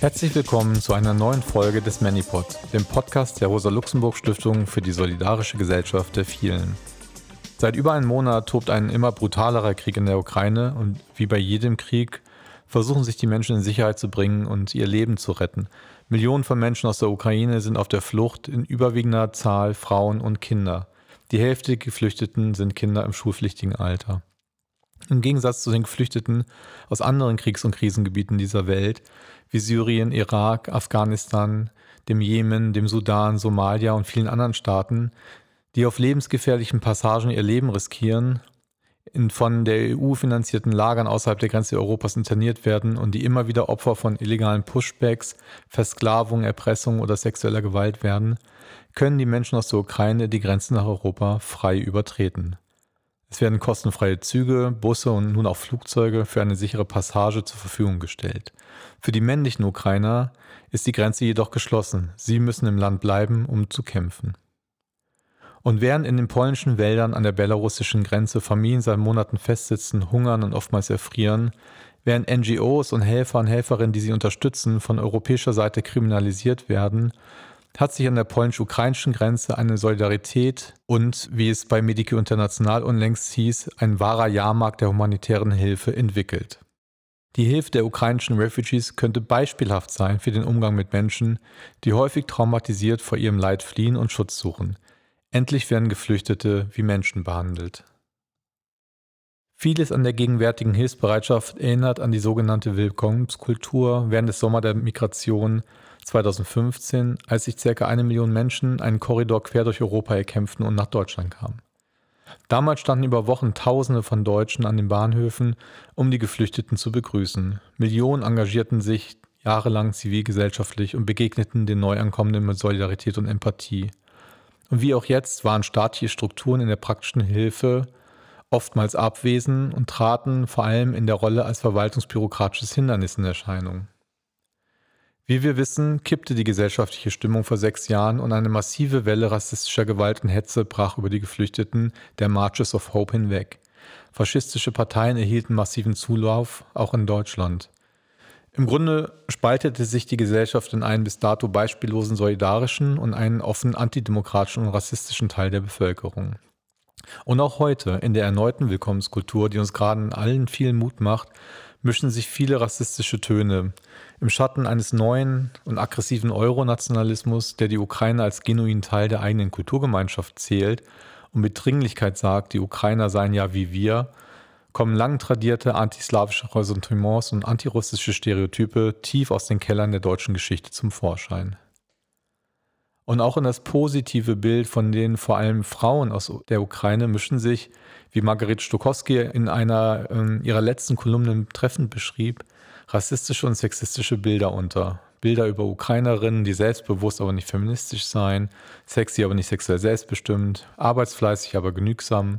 Herzlich willkommen zu einer neuen Folge des Manipod, dem Podcast der Rosa-Luxemburg-Stiftung für die solidarische Gesellschaft der vielen. Seit über einem Monat tobt ein immer brutalerer Krieg in der Ukraine und wie bei jedem Krieg versuchen sich die Menschen in Sicherheit zu bringen und ihr Leben zu retten. Millionen von Menschen aus der Ukraine sind auf der Flucht, in überwiegender Zahl Frauen und Kinder. Die Hälfte der Geflüchteten sind Kinder im schulpflichtigen Alter. Im Gegensatz zu den Geflüchteten aus anderen Kriegs- und Krisengebieten dieser Welt, wie Syrien, Irak, Afghanistan, dem Jemen, dem Sudan, Somalia und vielen anderen Staaten, die auf lebensgefährlichen Passagen ihr Leben riskieren, in von der EU finanzierten Lagern außerhalb der Grenze Europas interniert werden und die immer wieder Opfer von illegalen Pushbacks, Versklavung, Erpressung oder sexueller Gewalt werden, können die Menschen aus der Ukraine die Grenzen nach Europa frei übertreten. Es werden kostenfreie Züge, Busse und nun auch Flugzeuge für eine sichere Passage zur Verfügung gestellt. Für die männlichen Ukrainer ist die Grenze jedoch geschlossen. Sie müssen im Land bleiben, um zu kämpfen. Und während in den polnischen Wäldern an der belarussischen Grenze Familien seit Monaten festsitzen, hungern und oftmals erfrieren, während NGOs und Helfer und Helferinnen, die sie unterstützen, von europäischer Seite kriminalisiert werden, hat sich an der polnisch-ukrainischen Grenze eine Solidarität und, wie es bei Medico International unlängst hieß, ein wahrer Jahrmarkt der humanitären Hilfe entwickelt. Die Hilfe der ukrainischen Refugees könnte beispielhaft sein für den Umgang mit Menschen, die häufig traumatisiert vor ihrem Leid fliehen und Schutz suchen. Endlich werden Geflüchtete wie Menschen behandelt. Vieles an der gegenwärtigen Hilfsbereitschaft erinnert an die sogenannte Willkommenskultur während des Sommer der Migration 2015, als sich ca. eine Million Menschen einen Korridor quer durch Europa erkämpften und nach Deutschland kamen. Damals standen über Wochen Tausende von Deutschen an den Bahnhöfen, um die Geflüchteten zu begrüßen. Millionen engagierten sich jahrelang zivilgesellschaftlich und begegneten den Neuankommenden mit Solidarität und Empathie. Und wie auch jetzt waren staatliche Strukturen in der praktischen Hilfe oftmals abwesend und traten vor allem in der Rolle als verwaltungsbürokratisches Hindernis in Erscheinung. Wie wir wissen, kippte die gesellschaftliche Stimmung vor sechs Jahren und eine massive Welle rassistischer Gewalt und Hetze brach über die Geflüchteten der Marches of Hope hinweg. Faschistische Parteien erhielten massiven Zulauf, auch in Deutschland. Im Grunde spaltete sich die Gesellschaft in einen bis dato beispiellosen solidarischen und einen offen antidemokratischen und rassistischen Teil der Bevölkerung. Und auch heute, in der erneuten Willkommenskultur, die uns gerade in allen viel Mut macht, mischen sich viele rassistische Töne. Im Schatten eines neuen und aggressiven Euronationalismus, der die Ukraine als genuinen Teil der eigenen Kulturgemeinschaft zählt und mit Dringlichkeit sagt, die Ukrainer seien ja wie wir, kommen lang tradierte antislawische Ressentiments und antirussische Stereotype tief aus den Kellern der deutschen Geschichte zum Vorschein. Und auch in das positive Bild von den vor allem Frauen aus der Ukraine mischen sich, wie Margaret Stokowski in einer äh, ihrer letzten Kolumnen treffend beschrieb, rassistische und sexistische Bilder unter. Bilder über Ukrainerinnen, die selbstbewusst, aber nicht feministisch seien, sexy, aber nicht sexuell selbstbestimmt, arbeitsfleißig, aber genügsam.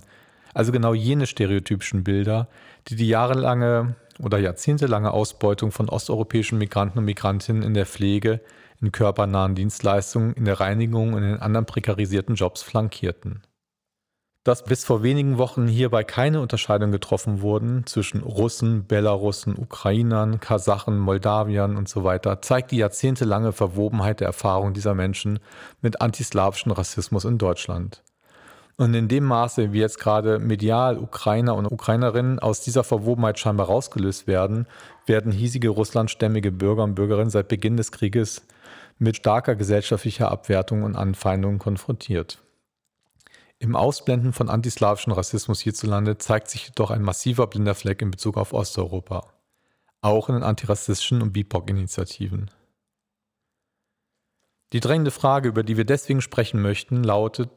Also genau jene stereotypischen Bilder, die die jahrelange oder jahrzehntelange Ausbeutung von osteuropäischen Migranten und Migrantinnen in der Pflege, in körpernahen Dienstleistungen, in der Reinigung und in anderen prekarisierten Jobs flankierten. Dass bis vor wenigen Wochen hierbei keine Unterscheidung getroffen wurden zwischen Russen, Belarussen, Ukrainern, Kasachen, Moldawiern und so weiter, zeigt die jahrzehntelange Verwobenheit der Erfahrung dieser Menschen mit antislawischen Rassismus in Deutschland. Und in dem Maße, wie jetzt gerade medial Ukrainer und Ukrainerinnen aus dieser Verwobenheit scheinbar rausgelöst werden, werden hiesige russlandstämmige Bürger und Bürgerinnen seit Beginn des Krieges mit starker gesellschaftlicher Abwertung und Anfeindungen konfrontiert. Im Ausblenden von antislawischen Rassismus hierzulande zeigt sich jedoch ein massiver blinder Fleck in Bezug auf Osteuropa, auch in den antirassistischen und BIPOC-Initiativen. Die drängende Frage, über die wir deswegen sprechen möchten, lautet,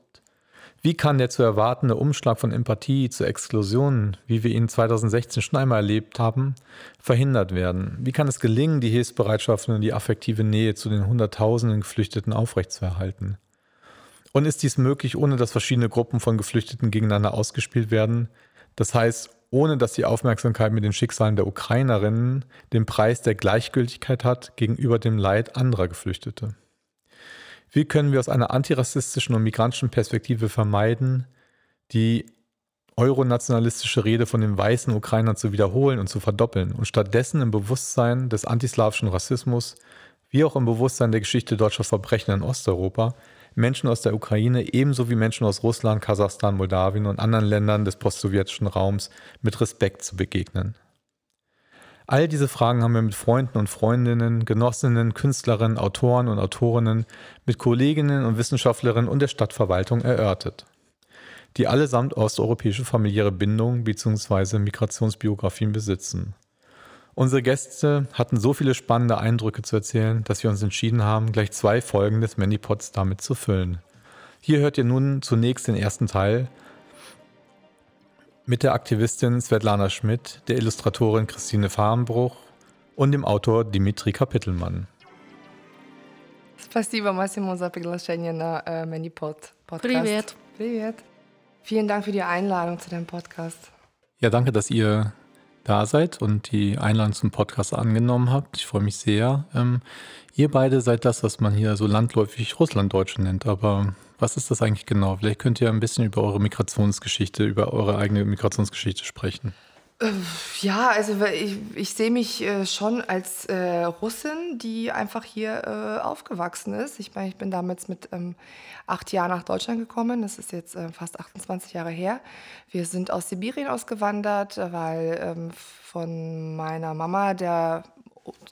wie kann der zu erwartende Umschlag von Empathie zu Exklusionen, wie wir ihn 2016 schon einmal erlebt haben, verhindert werden? Wie kann es gelingen, die Hilfsbereitschaft und die affektive Nähe zu den Hunderttausenden Geflüchteten aufrechtzuerhalten? Und ist dies möglich, ohne dass verschiedene Gruppen von Geflüchteten gegeneinander ausgespielt werden? Das heißt, ohne dass die Aufmerksamkeit mit den Schicksalen der Ukrainerinnen den Preis der Gleichgültigkeit hat gegenüber dem Leid anderer Geflüchtete. Wie können wir aus einer antirassistischen und migrantischen Perspektive vermeiden, die euronationalistische Rede von den weißen Ukrainern zu wiederholen und zu verdoppeln und stattdessen im Bewusstsein des antislawischen Rassismus, wie auch im Bewusstsein der Geschichte deutscher Verbrechen in Osteuropa, Menschen aus der Ukraine ebenso wie Menschen aus Russland, Kasachstan, Moldawien und anderen Ländern des postsowjetischen Raums mit Respekt zu begegnen. All diese Fragen haben wir mit Freunden und Freundinnen, Genossinnen, Künstlerinnen, Autoren und Autorinnen, mit Kolleginnen und Wissenschaftlerinnen und der Stadtverwaltung erörtert, die allesamt osteuropäische familiäre Bindungen bzw. Migrationsbiografien besitzen. Unsere Gäste hatten so viele spannende Eindrücke zu erzählen, dass wir uns entschieden haben, gleich zwei Folgen des Manipods damit zu füllen. Hier hört ihr nun zunächst den ersten Teil mit der Aktivistin Svetlana Schmidt, der Illustratorin Christine Farnbruch und dem Autor Dimitri Kapitelmann. Спасибо, Massimo, за приглашение на äh, Manipod Podcast. Привет. Привет. Vielen Dank für die Einladung zu deinem Podcast. Ja, danke, dass ihr da seid und die Einladung zum Podcast angenommen habt. Ich freue mich sehr. Ähm, ihr beide seid das, was man hier so landläufig Russlanddeutsche nennt. Aber was ist das eigentlich genau? Vielleicht könnt ihr ein bisschen über eure Migrationsgeschichte, über eure eigene Migrationsgeschichte sprechen. Ja, also ich, ich sehe mich äh, schon als äh, Russin, die einfach hier äh, aufgewachsen ist. Ich meine, ich bin damals mit ähm, acht Jahren nach Deutschland gekommen. Das ist jetzt äh, fast 28 Jahre her. Wir sind aus Sibirien ausgewandert, weil ähm, von meiner Mama der,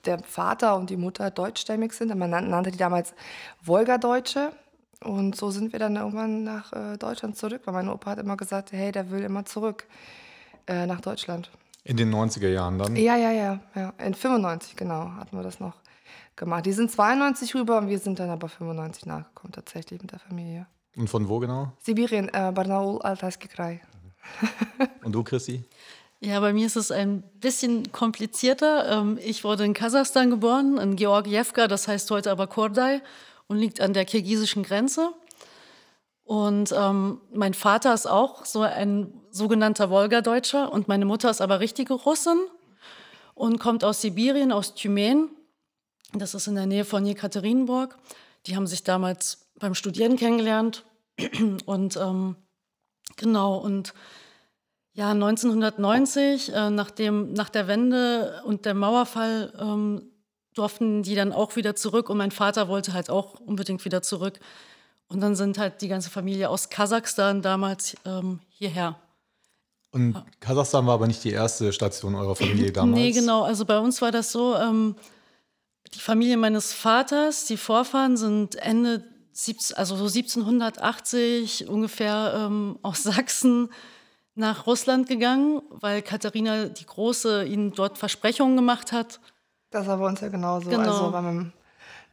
der Vater und die Mutter deutschstämmig sind. Man nannte die damals Wolgadeutsche. Und so sind wir dann irgendwann nach äh, Deutschland zurück, weil mein Opa hat immer gesagt, hey, der will immer zurück äh, nach Deutschland. In den 90er Jahren dann? Ja, ja, ja, ja. In 95, genau, hatten wir das noch gemacht. Die sind 92 rüber und wir sind dann aber 95 nachgekommen, tatsächlich mit der Familie. Und von wo genau? Sibirien, äh, Barnaul, Altajski Krai. und du, Chrissy? Ja, bei mir ist es ein bisschen komplizierter. Ähm, ich wurde in Kasachstan geboren, in Georgievka, das heißt heute aber Kordai und liegt an der kirgisischen Grenze. Und ähm, mein Vater ist auch so ein sogenannter Wolgadeutscher und meine Mutter ist aber richtige Russin und kommt aus Sibirien, aus Thymen. Das ist in der Nähe von Jekaterinburg. Die haben sich damals beim Studieren kennengelernt. Und ähm, genau, und ja, 1990, äh, nachdem, nach der Wende und der Mauerfall, ähm, durften die dann auch wieder zurück. Und mein Vater wollte halt auch unbedingt wieder zurück. Und dann sind halt die ganze Familie aus Kasachstan damals ähm, hierher. Und Kasachstan war aber nicht die erste Station eurer Familie damals? Nee, genau. Also bei uns war das so, ähm, die Familie meines Vaters, die Vorfahren sind Ende, 17, also so 1780 ungefähr ähm, aus Sachsen nach Russland gegangen, weil Katharina die Große ihnen dort Versprechungen gemacht hat. Das war bei uns ja genauso. Genau. Also bei meinem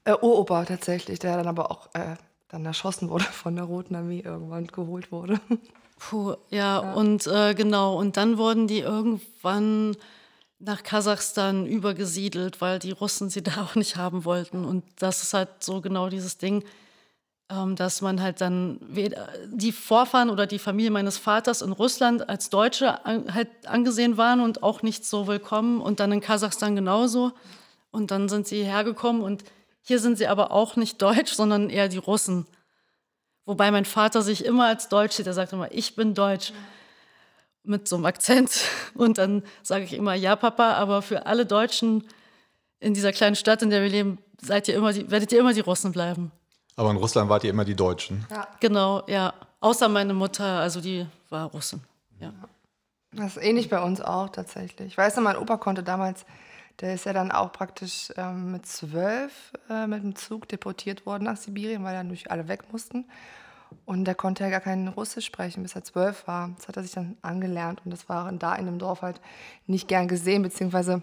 äh, Uropa tatsächlich, der dann aber auch äh, dann erschossen wurde von der Roten Armee irgendwann geholt wurde. Puh, ja, ja. und äh, genau, und dann wurden die irgendwann nach Kasachstan übergesiedelt, weil die Russen sie da auch nicht haben wollten. Und das ist halt so genau dieses Ding, ähm, dass man halt dann die Vorfahren oder die Familie meines Vaters in Russland als Deutsche an, halt angesehen waren und auch nicht so willkommen und dann in Kasachstan genauso. Und dann sind sie hergekommen und hier sind sie aber auch nicht deutsch, sondern eher die Russen. Wobei mein Vater sich immer als Deutsch sieht. Er sagt immer, ich bin Deutsch. Mit so einem Akzent. Und dann sage ich immer, ja, Papa, aber für alle Deutschen in dieser kleinen Stadt, in der wir leben, seid ihr immer die, werdet ihr immer die Russen bleiben. Aber in Russland wart ihr immer die Deutschen. Ja. Genau, ja. Außer meine Mutter, also die war Russin. Ja. Das ist ähnlich bei uns auch tatsächlich. Ich weiß noch, mein Opa konnte damals der ist ja dann auch praktisch ähm, mit zwölf äh, mit dem Zug deportiert worden nach Sibirien, weil dann durch alle weg mussten. Und der konnte ja gar kein Russisch sprechen, bis er zwölf war. Das hat er sich dann angelernt und das war da in dem Dorf halt nicht gern gesehen, beziehungsweise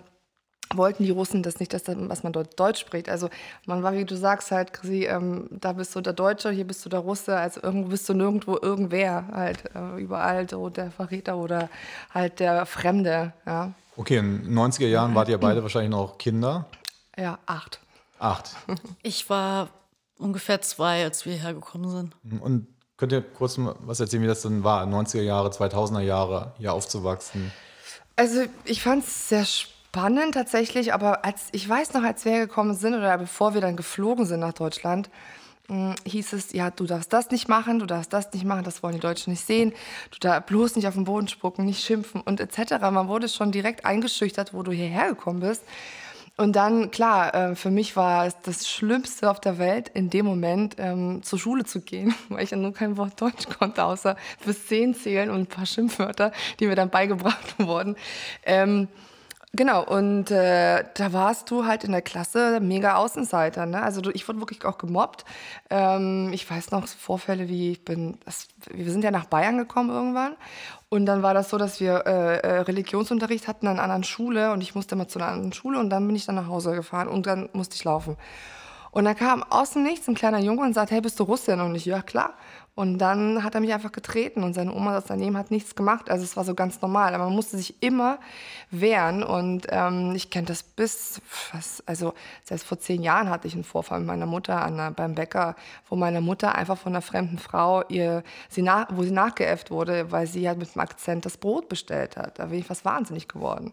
wollten die Russen das nicht, dass, dass man dort Deutsch spricht. Also man war, wie du sagst, halt, Chrissy, ähm, da bist du der Deutsche, hier bist du der Russe, also irgendwo bist du nirgendwo irgendwer, halt äh, überall so der Verräter oder halt der Fremde, ja. Okay, in den 90er Jahren wart ihr beide wahrscheinlich noch Kinder. Ja, acht. Acht. Ich war ungefähr zwei, als wir hergekommen sind. Und könnt ihr kurz was erzählen, wie das denn war, 90er Jahre, 2000er Jahre hier aufzuwachsen? Also ich fand es sehr spannend tatsächlich, aber als ich weiß noch, als wir hergekommen sind oder bevor wir dann geflogen sind nach Deutschland, hieß es, ja, du darfst das nicht machen, du darfst das nicht machen, das wollen die Deutschen nicht sehen, du darfst bloß nicht auf den Boden spucken, nicht schimpfen und etc. Man wurde schon direkt eingeschüchtert, wo du hierher gekommen bist. Und dann, klar, äh, für mich war es das Schlimmste auf der Welt, in dem Moment ähm, zur Schule zu gehen, weil ich ja nur kein Wort Deutsch konnte, außer bis zehn zählen und ein paar Schimpfwörter, die mir dann beigebracht wurden. Ähm, Genau, und äh, da warst du halt in der Klasse mega Außenseiter. Ne? Also du, ich wurde wirklich auch gemobbt. Ähm, ich weiß noch Vorfälle wie, ich bin, das, wir sind ja nach Bayern gekommen irgendwann. Und dann war das so, dass wir äh, äh, Religionsunterricht hatten an einer anderen Schule und ich musste immer zu einer anderen Schule und dann bin ich dann nach Hause gefahren und dann musste ich laufen. Und dann kam aus dem Nichts ein kleiner Junge und sagte, hey, bist du Russin? Und ich, ja klar. Und dann hat er mich einfach getreten und seine Oma das daneben hat nichts gemacht. Also es war so ganz normal. Aber man musste sich immer wehren. Und ähm, ich kenne das bis, was, also selbst vor zehn Jahren hatte ich einen Vorfall mit meiner Mutter an der, beim Bäcker, wo meine Mutter einfach von einer fremden Frau ihr, sie nach, wo sie nachgeäfft wurde, weil sie halt mit dem Akzent das Brot bestellt hat. Da bin ich fast wahnsinnig geworden.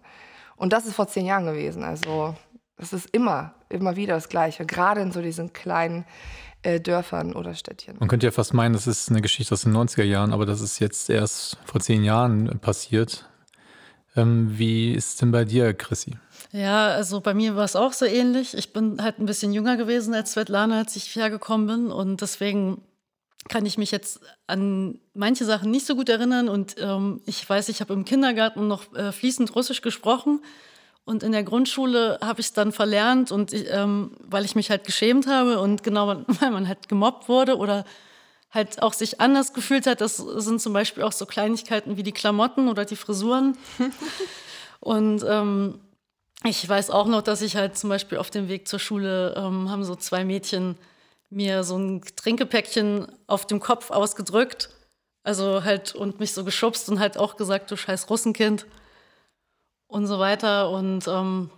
Und das ist vor zehn Jahren gewesen. Also es ist immer, immer wieder das Gleiche. Gerade in so diesen kleinen äh, Dörfern oder Städtchen. Man könnte ja fast meinen, das ist eine Geschichte aus den 90er Jahren, aber das ist jetzt erst vor zehn Jahren passiert. Ähm, wie ist es denn bei dir, Chrissy? Ja, also bei mir war es auch so ähnlich. Ich bin halt ein bisschen jünger gewesen als Svetlana, als ich hergekommen bin. Und deswegen kann ich mich jetzt an manche Sachen nicht so gut erinnern. Und ähm, ich weiß, ich habe im Kindergarten noch äh, fließend Russisch gesprochen. Und in der Grundschule habe ich es dann verlernt und ich, ähm, weil ich mich halt geschämt habe und genau weil man halt gemobbt wurde oder halt auch sich anders gefühlt hat. Das sind zum Beispiel auch so Kleinigkeiten wie die Klamotten oder die Frisuren. und ähm, ich weiß auch noch, dass ich halt zum Beispiel auf dem Weg zur Schule ähm, haben so zwei Mädchen mir so ein Trinkepäckchen auf dem Kopf ausgedrückt. Also halt und mich so geschubst und halt auch gesagt, du scheiß Russenkind und so weiter. Und ähm,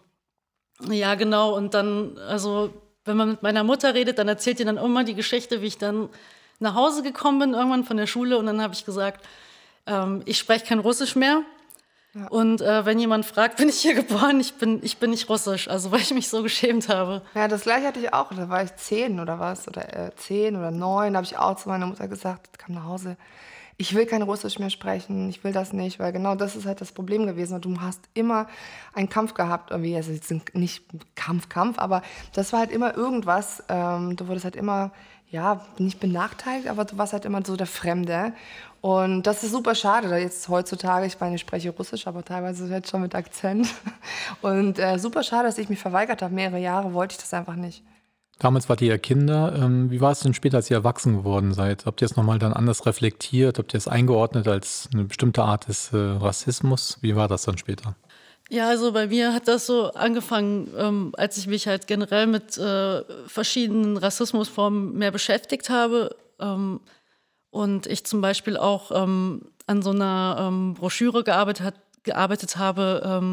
ja, genau. Und dann, also, wenn man mit meiner Mutter redet, dann erzählt ihr dann immer die Geschichte, wie ich dann nach Hause gekommen bin, irgendwann von der Schule. Und dann habe ich gesagt, ähm, ich spreche kein Russisch mehr. Ja. Und äh, wenn jemand fragt, bin ich hier geboren, ich bin, ich bin nicht russisch, also weil ich mich so geschämt habe. Ja, das gleiche hatte ich auch. Da war ich zehn oder was, oder äh, zehn oder neun, da habe ich auch zu meiner Mutter gesagt, kam nach Hause, ich will kein Russisch mehr sprechen, ich will das nicht, weil genau das ist halt das Problem gewesen. Und du hast immer einen Kampf gehabt, irgendwie, also nicht Kampf, Kampf, aber das war halt immer irgendwas. Ähm, du wurdest halt immer, ja, nicht benachteiligt, aber du warst halt immer so der Fremde. Und das ist super schade, da jetzt heutzutage, ich meine, ich spreche Russisch, aber teilweise jetzt schon mit Akzent. Und äh, super schade, dass ich mich verweigert habe. Mehrere Jahre wollte ich das einfach nicht. Damals wart ihr ja Kinder. Ähm, wie war es denn später, als ihr erwachsen geworden seid? Habt ihr es nochmal dann anders reflektiert? Habt ihr es eingeordnet als eine bestimmte Art des äh, Rassismus? Wie war das dann später? Ja, also bei mir hat das so angefangen, ähm, als ich mich halt generell mit äh, verschiedenen Rassismusformen mehr beschäftigt habe. Ähm, und ich zum Beispiel auch ähm, an so einer ähm, Broschüre gearbeitet, gearbeitet habe,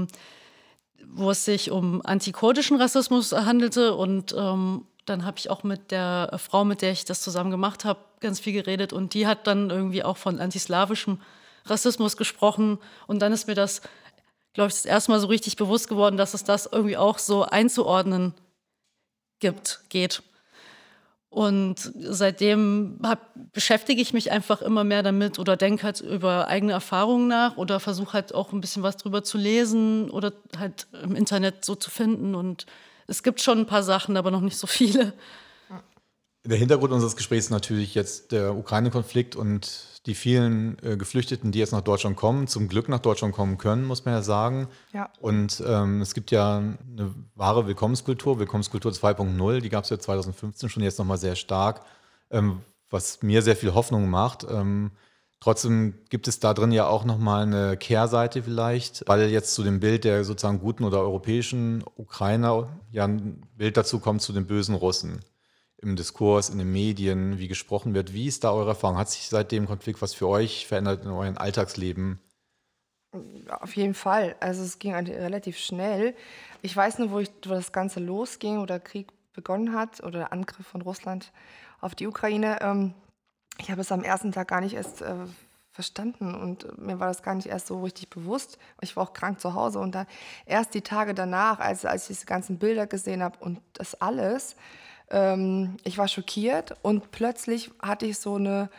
wo es sich um antikurdischen Rassismus handelte. Und ähm, dann habe ich auch mit der Frau, mit der ich das zusammen gemacht habe, ganz viel geredet. Und die hat dann irgendwie auch von antislawischem Rassismus gesprochen. Und dann ist mir das, glaube ich, das erste Mal so richtig bewusst geworden, dass es das irgendwie auch so einzuordnen gibt, geht. Und seitdem hab, beschäftige ich mich einfach immer mehr damit oder denke halt über eigene Erfahrungen nach oder versuche halt auch ein bisschen was drüber zu lesen oder halt im Internet so zu finden und es gibt schon ein paar Sachen, aber noch nicht so viele. Der Hintergrund unseres Gesprächs ist natürlich jetzt der Ukraine-Konflikt und die vielen äh, Geflüchteten, die jetzt nach Deutschland kommen, zum Glück nach Deutschland kommen können, muss man ja sagen. Ja. Und ähm, es gibt ja eine wahre Willkommenskultur, Willkommenskultur 2.0, die gab es ja 2015 schon jetzt nochmal sehr stark, ähm, was mir sehr viel Hoffnung macht. Ähm, Trotzdem gibt es da drin ja auch nochmal eine Kehrseite vielleicht, weil jetzt zu dem Bild der sozusagen guten oder europäischen Ukrainer ja ein Bild dazu kommt zu den bösen Russen im Diskurs, in den Medien, wie gesprochen wird. Wie ist da eure Erfahrung? Hat sich seit dem Konflikt was für euch verändert in eurem Alltagsleben? Auf jeden Fall. Also es ging relativ schnell. Ich weiß nur, wo, ich, wo das Ganze losging oder Krieg begonnen hat oder der Angriff von Russland auf die Ukraine. Ähm, ich habe es am ersten Tag gar nicht erst äh, verstanden und mir war das gar nicht erst so richtig bewusst. Ich war auch krank zu Hause und dann erst die Tage danach, als, als ich diese ganzen Bilder gesehen habe und das alles, ähm, ich war schockiert und plötzlich hatte ich so eine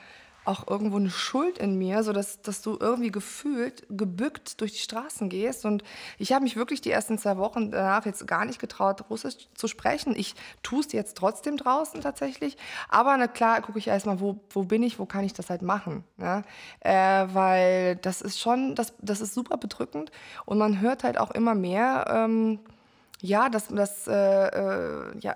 auch irgendwo eine Schuld in mir, so dass, dass du irgendwie gefühlt gebückt durch die Straßen gehst. Und ich habe mich wirklich die ersten zwei Wochen danach jetzt gar nicht getraut, Russisch zu sprechen. Ich tue es jetzt trotzdem draußen tatsächlich. Aber na klar gucke ich erstmal, wo, wo bin ich, wo kann ich das halt machen. Ja? Äh, weil das ist schon, das, das ist super bedrückend. Und man hört halt auch immer mehr. Ähm, ja, das, das äh, äh, ja,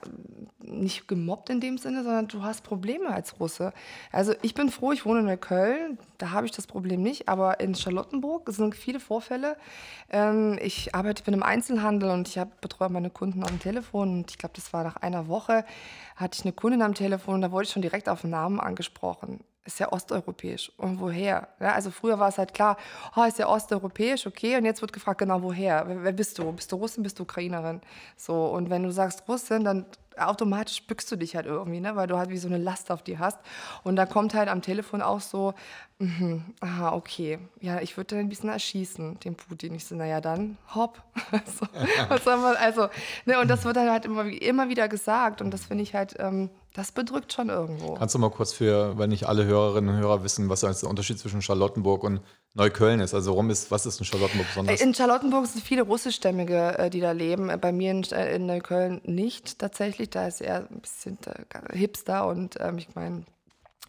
nicht gemobbt in dem Sinne, sondern du hast Probleme als Russe. Also ich bin froh, ich wohne in Neukölln, da habe ich das Problem nicht, aber in Charlottenburg sind viele Vorfälle. Ähm, ich arbeite, bin im Einzelhandel und ich betreue meine Kunden am Telefon und ich glaube, das war nach einer Woche, hatte ich eine Kundin am Telefon und da wurde ich schon direkt auf den Namen angesprochen ist ja osteuropäisch. Und woher? Ja, also früher war es halt klar, oh, ist ja osteuropäisch, okay. Und jetzt wird gefragt, genau woher? Wer, wer, bist du? Bist du Russin, bist du Ukrainerin? So, und wenn du sagst Russin, dann automatisch bückst du dich halt irgendwie, ne? weil du halt wie so eine Last auf dir hast. Und da kommt halt am Telefon auch so, mh, aha, okay, ja, ich würde dann ein bisschen erschießen, den Putin. Ich so, naja, dann hopp. also, was soll man, also, ne? Und das wird dann halt immer, immer wieder gesagt. Und das finde ich halt, ähm, das bedrückt schon irgendwo. Kannst du mal kurz für, wenn nicht alle Hörerinnen und Hörer wissen, was der Unterschied zwischen Charlottenburg und Neukölln ist. Also warum ist, was ist in Charlottenburg besonders? In Charlottenburg sind viele russischstämmige, äh, die da leben. Bei mir in, äh, in Neukölln nicht tatsächlich. Da ist eher ein bisschen äh, hipster und ähm, ich meine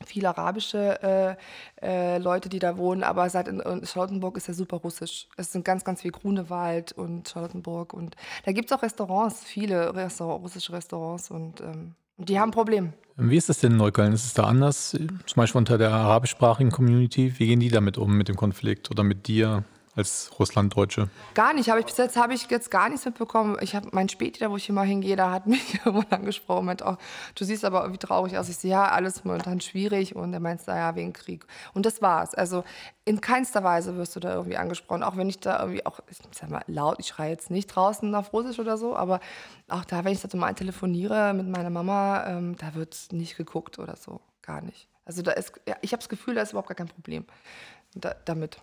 viele arabische äh, äh, Leute, die da wohnen, aber seit in, in, Charlottenburg ist ja super russisch. Es sind ganz, ganz viel Grunewald und Charlottenburg und da gibt es auch Restaurants, viele Restaurant, russische Restaurants und ähm, die haben ein Problem. Wie ist das denn in Neukölln? Ist es da anders, zum Beispiel unter der arabischsprachigen Community? Wie gehen die damit um, mit dem Konflikt oder mit dir? Als Russlanddeutsche? Gar nicht. Habe ich bis jetzt habe ich jetzt gar nichts mitbekommen. Ich habe mein Späti, da wo ich immer hingehe, da hat mich jemand angesprochen mit, oh, du siehst aber irgendwie traurig aus. Ich sehe, ja, alles momentan schwierig und er meint, ja, wegen Krieg. Und das war's. Also in keinster Weise wirst du da irgendwie angesprochen. Auch wenn ich da irgendwie auch, ich sag mal, laut, ich schreie jetzt nicht draußen auf Russisch oder so, aber auch da, wenn ich da mal telefoniere mit meiner Mama, ähm, da wird nicht geguckt oder so. Gar nicht. Also da ist, ja, ich habe das Gefühl, da ist überhaupt gar kein Problem da, damit.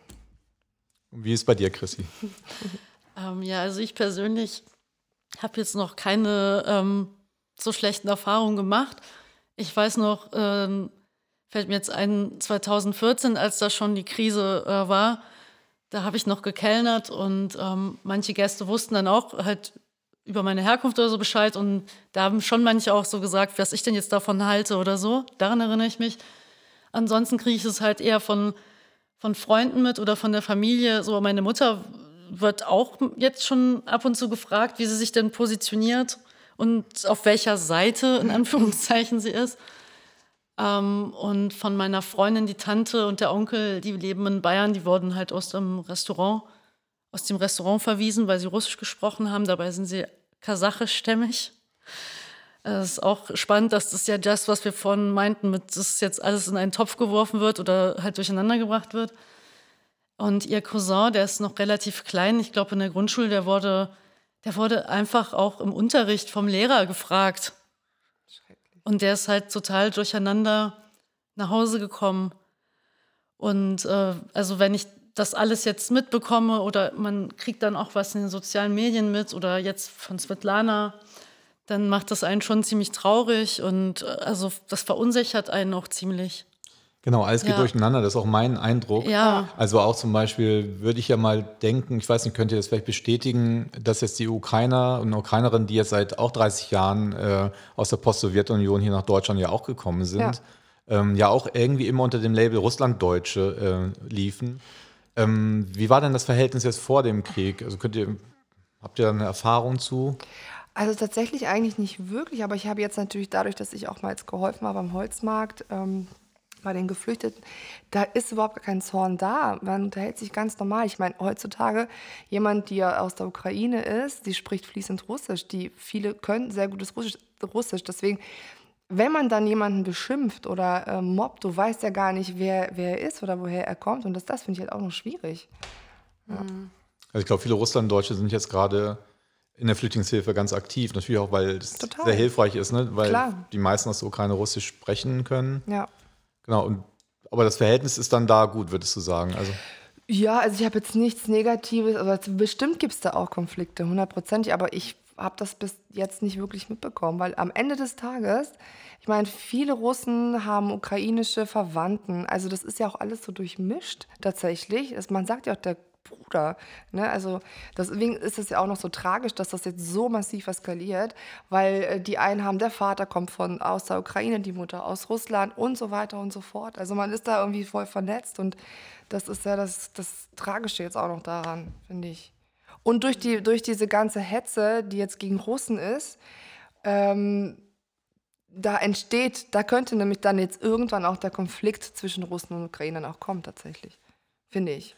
Und wie ist bei dir, Chrissy? ähm, ja, also ich persönlich habe jetzt noch keine ähm, so schlechten Erfahrungen gemacht. Ich weiß noch, ähm, fällt mir jetzt ein, 2014, als da schon die Krise äh, war, da habe ich noch gekellnert und ähm, manche Gäste wussten dann auch halt über meine Herkunft oder so Bescheid und da haben schon manche auch so gesagt, was ich denn jetzt davon halte oder so. Daran erinnere ich mich. Ansonsten kriege ich es halt eher von von Freunden mit oder von der Familie. So, meine Mutter wird auch jetzt schon ab und zu gefragt, wie sie sich denn positioniert und auf welcher Seite in Anführungszeichen sie ist. Ähm, und von meiner Freundin, die Tante und der Onkel, die leben in Bayern, die wurden halt aus dem Restaurant, aus dem Restaurant verwiesen, weil sie Russisch gesprochen haben. Dabei sind sie kasachischstämmig. Es ist auch spannend, dass das ja das, was wir vorhin meinten, mit dass jetzt alles in einen Topf geworfen wird oder halt durcheinander gebracht wird. Und ihr Cousin, der ist noch relativ klein, ich glaube in der Grundschule, der wurde, der wurde einfach auch im Unterricht vom Lehrer gefragt. Und der ist halt total durcheinander nach Hause gekommen. Und äh, also wenn ich das alles jetzt mitbekomme oder man kriegt dann auch was in den sozialen Medien mit oder jetzt von Svetlana, dann macht das einen schon ziemlich traurig und äh, also das verunsichert einen auch ziemlich. Genau, alles geht ja. durcheinander, das ist auch mein Eindruck. Ja. Also auch zum Beispiel würde ich ja mal denken, ich weiß nicht, könnt ihr das vielleicht bestätigen, dass jetzt die Ukrainer und Ukrainerinnen, die jetzt seit auch 30 Jahren äh, aus der Post-Sowjetunion hier nach Deutschland ja auch gekommen sind, ja. Ähm, ja auch irgendwie immer unter dem Label Russlanddeutsche äh, liefen. Ähm, wie war denn das Verhältnis jetzt vor dem Krieg? Also könnt ihr, habt ihr da eine Erfahrung zu? Also tatsächlich eigentlich nicht wirklich, aber ich habe jetzt natürlich dadurch, dass ich auch mal jetzt geholfen habe am Holzmarkt ähm, bei den Geflüchteten, da ist überhaupt kein Zorn da. Man unterhält sich ganz normal. Ich meine, heutzutage jemand, die ja aus der Ukraine ist, die spricht fließend Russisch. Die viele können sehr gutes Russisch. Russisch. Deswegen, wenn man dann jemanden beschimpft oder äh, mobbt, du weißt ja gar nicht, wer, wer er ist oder woher er kommt. Und das, das finde ich halt auch noch schwierig. Ja. Also ich glaube, viele Russlanddeutsche sind jetzt gerade in der Flüchtlingshilfe ganz aktiv. Natürlich auch, weil es Total. sehr hilfreich ist, ne? weil Klar. die meisten aus der Ukraine Russisch sprechen können. Ja. Genau, und, aber das Verhältnis ist dann da gut, würdest du sagen? Also. Ja, also ich habe jetzt nichts Negatives, aber bestimmt gibt es da auch Konflikte, hundertprozentig, aber ich habe das bis jetzt nicht wirklich mitbekommen, weil am Ende des Tages, ich meine, viele Russen haben ukrainische Verwandten. Also das ist ja auch alles so durchmischt tatsächlich. Das, man sagt ja auch der Bruder. Ne? Also deswegen ist es ja auch noch so tragisch, dass das jetzt so massiv eskaliert, weil äh, die einen haben, der Vater kommt von aus der Ukraine, die Mutter aus Russland und so weiter und so fort. Also man ist da irgendwie voll vernetzt und das ist ja das, das Tragische jetzt auch noch daran, finde ich. Und durch, die, durch diese ganze Hetze, die jetzt gegen Russen ist, ähm, da entsteht, da könnte nämlich dann jetzt irgendwann auch der Konflikt zwischen Russen und Ukrainern auch kommen, tatsächlich. Finde ich.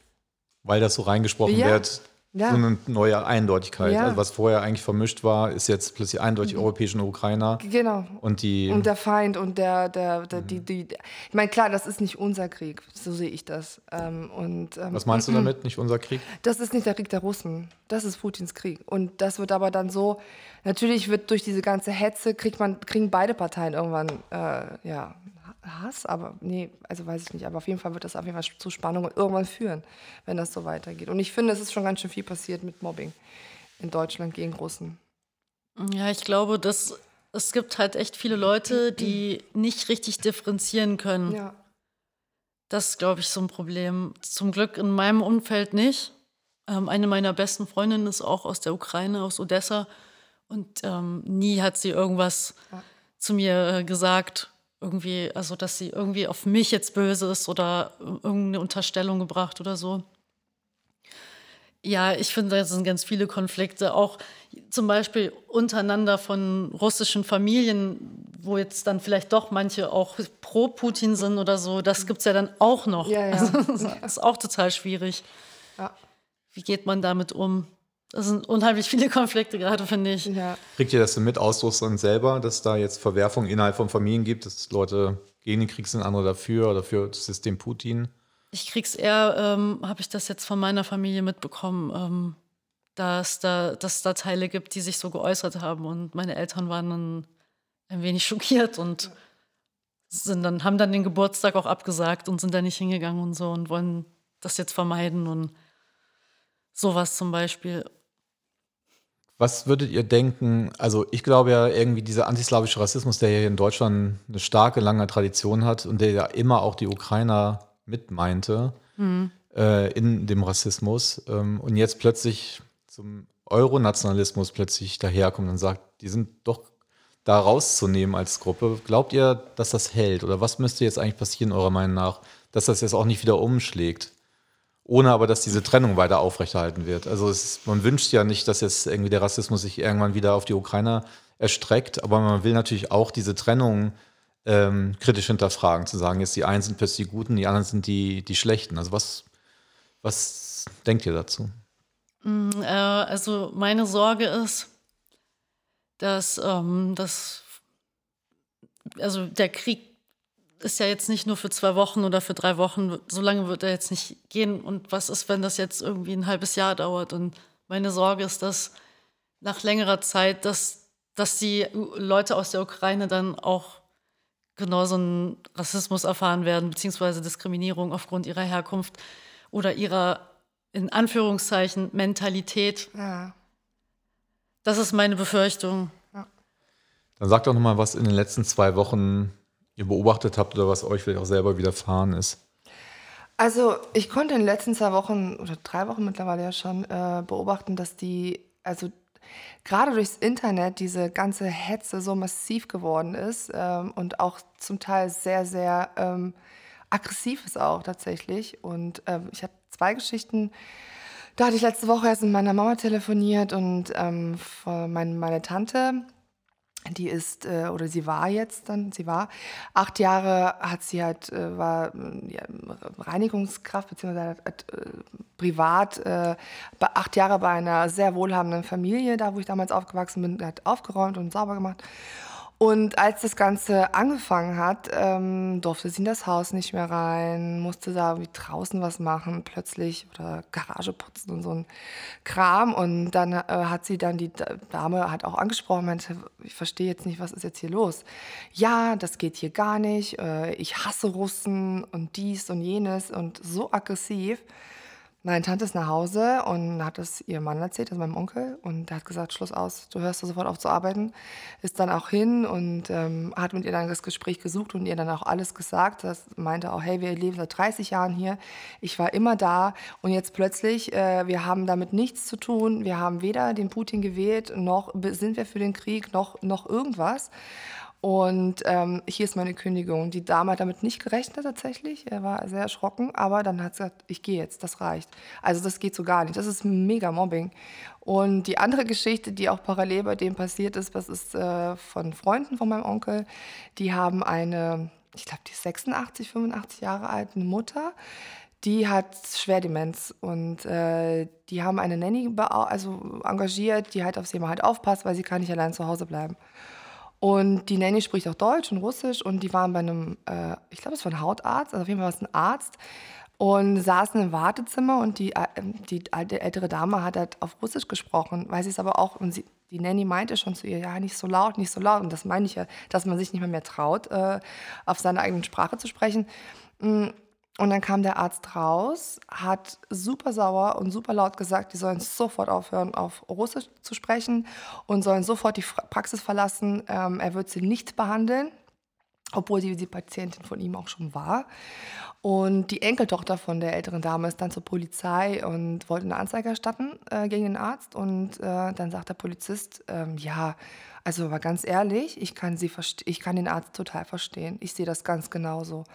Weil das so reingesprochen ja. wird, ja. so eine neue Eindeutigkeit. Ja. Also was vorher eigentlich vermischt war, ist jetzt plötzlich eindeutig mhm. europäische Ukrainer. Genau. Und die und der Feind und der, der, der mhm. die, die. Ich meine, klar, das ist nicht unser Krieg, so sehe ich das. Ähm, und, ähm, was meinst du damit, nicht unser Krieg? Das ist nicht der Krieg der Russen. Das ist Putins Krieg. Und das wird aber dann so, natürlich wird durch diese ganze Hetze, kriegt man, kriegen beide Parteien irgendwann äh, ja, Hass, aber nee, also weiß ich nicht. Aber auf jeden Fall wird das auf jeden Fall zu Spannungen irgendwann führen, wenn das so weitergeht. Und ich finde, es ist schon ganz schön viel passiert mit Mobbing in Deutschland gegen Russen. Ja, ich glaube, dass es gibt halt echt viele Leute, die nicht richtig differenzieren können. Ja. Das ist, glaube ich, so ein Problem. Zum Glück in meinem Umfeld nicht. Ähm, eine meiner besten Freundinnen ist auch aus der Ukraine, aus Odessa. Und ähm, nie hat sie irgendwas ja. zu mir äh, gesagt, irgendwie, also dass sie irgendwie auf mich jetzt böse ist oder irgendeine Unterstellung gebracht oder so. Ja, ich finde, da sind ganz viele Konflikte, auch zum Beispiel untereinander von russischen Familien, wo jetzt dann vielleicht doch manche auch pro Putin sind oder so. Das gibt es ja dann auch noch. Ja, ja. Also, das ist auch total schwierig. Ja. Wie geht man damit um? Das sind unheimlich viele Konflikte gerade, finde ich. Ja. Kriegt ihr das denn mit aus Russland selber, dass da jetzt Verwerfungen innerhalb von Familien gibt, dass Leute gegen den Krieg sind, andere dafür oder für das System Putin? Ich krieg's eher, ähm, habe ich das jetzt von meiner Familie mitbekommen, ähm, dass, da, dass es da Teile gibt, die sich so geäußert haben. Und meine Eltern waren dann ein wenig schockiert und sind dann, haben dann den Geburtstag auch abgesagt und sind da nicht hingegangen und so und wollen das jetzt vermeiden und sowas zum Beispiel. Was würdet ihr denken? Also, ich glaube ja irgendwie dieser antislawische Rassismus, der hier in Deutschland eine starke, lange Tradition hat und der ja immer auch die Ukrainer mitmeinte mhm. äh, in dem Rassismus ähm, und jetzt plötzlich zum Euronationalismus plötzlich daherkommt und sagt, die sind doch da rauszunehmen als Gruppe. Glaubt ihr, dass das hält? Oder was müsste jetzt eigentlich passieren, eurer Meinung nach, dass das jetzt auch nicht wieder umschlägt? Ohne aber, dass diese Trennung weiter aufrechterhalten wird. Also ist, man wünscht ja nicht, dass jetzt irgendwie der Rassismus sich irgendwann wieder auf die Ukrainer erstreckt, aber man will natürlich auch diese Trennung ähm, kritisch hinterfragen, zu sagen, jetzt die einen sind plötzlich die Guten, die anderen sind die, die Schlechten. Also was, was denkt ihr dazu? Mm, äh, also meine Sorge ist, dass, ähm, dass also der Krieg ist ja jetzt nicht nur für zwei Wochen oder für drei Wochen, so lange wird er jetzt nicht gehen. Und was ist, wenn das jetzt irgendwie ein halbes Jahr dauert? Und meine Sorge ist, dass nach längerer Zeit, dass, dass die Leute aus der Ukraine dann auch genauso einen Rassismus erfahren werden, beziehungsweise Diskriminierung aufgrund ihrer Herkunft oder ihrer, in Anführungszeichen, Mentalität. Ja. Das ist meine Befürchtung. Ja. Dann sag doch noch mal, was in den letzten zwei Wochen ihr beobachtet habt oder was euch vielleicht auch selber widerfahren ist? Also ich konnte in den letzten zwei Wochen oder drei Wochen mittlerweile ja schon äh, beobachten, dass die, also gerade durchs Internet diese ganze Hetze so massiv geworden ist ähm, und auch zum Teil sehr, sehr ähm, aggressiv ist auch tatsächlich. Und ähm, ich habe zwei Geschichten. Da hatte ich letzte Woche erst mit meiner Mama telefoniert und ähm, meine, meine Tante die ist äh, oder sie war jetzt dann, sie war acht Jahre, hat sie halt äh, war ja, Reinigungskraft beziehungsweise hat, äh, privat äh, acht Jahre bei einer sehr wohlhabenden Familie, da wo ich damals aufgewachsen bin, hat aufgeräumt und sauber gemacht und als das Ganze angefangen hat, ähm, durfte sie in das Haus nicht mehr rein, musste da wie draußen was machen plötzlich oder Garage putzen und so ein Kram. Und dann äh, hat sie dann die Dame hat auch angesprochen, meinte, ich verstehe jetzt nicht, was ist jetzt hier los? Ja, das geht hier gar nicht. Äh, ich hasse Russen und dies und jenes und so aggressiv. Nein, Tante ist nach Hause und hat es ihrem Mann erzählt, also meinem Onkel. Und der hat gesagt, Schluss aus, du hörst sofort auf zu arbeiten. Ist dann auch hin und ähm, hat mit ihr dann das Gespräch gesucht und ihr dann auch alles gesagt. Das meinte auch, hey, wir leben seit 30 Jahren hier. Ich war immer da und jetzt plötzlich, äh, wir haben damit nichts zu tun. Wir haben weder den Putin gewählt, noch sind wir für den Krieg, noch, noch irgendwas. Und ähm, hier ist meine Kündigung. Die Dame hat damit nicht gerechnet tatsächlich. Er war sehr erschrocken, aber dann hat sie gesagt, ich gehe jetzt, das reicht. Also das geht so gar nicht. Das ist mega Mobbing. Und die andere Geschichte, die auch parallel bei dem passiert ist, das ist äh, von Freunden von meinem Onkel. Die haben eine, ich glaube, die ist 86, 85 Jahre alt, eine Mutter. Die hat Schwerdemenz und äh, die haben eine Nanny also engagiert, die halt auf sie immer halt aufpasst, weil sie kann nicht allein zu Hause bleiben. Und die Nanny spricht auch Deutsch und Russisch und die waren bei einem, äh, ich glaube, es war ein Hautarzt, also auf jeden Fall war es ein Arzt und saßen im Wartezimmer und die, äh, die alte, ältere Dame hat halt auf Russisch gesprochen, weil sie es aber auch, und sie, die Nanny meinte schon zu ihr, ja, nicht so laut, nicht so laut. Und das meine ich ja, dass man sich nicht mehr, mehr traut, äh, auf seiner eigenen Sprache zu sprechen. Mm, und dann kam der Arzt raus, hat super sauer und super laut gesagt, die sollen sofort aufhören, auf Russisch zu sprechen und sollen sofort die Praxis verlassen. Ähm, er wird sie nicht behandeln, obwohl sie die Patientin von ihm auch schon war. Und die Enkeltochter von der älteren Dame ist dann zur Polizei und wollte eine Anzeige erstatten äh, gegen den Arzt. Und äh, dann sagt der Polizist, ähm, ja, also aber ganz ehrlich, ich kann, sie ich kann den Arzt total verstehen. Ich sehe das ganz genauso.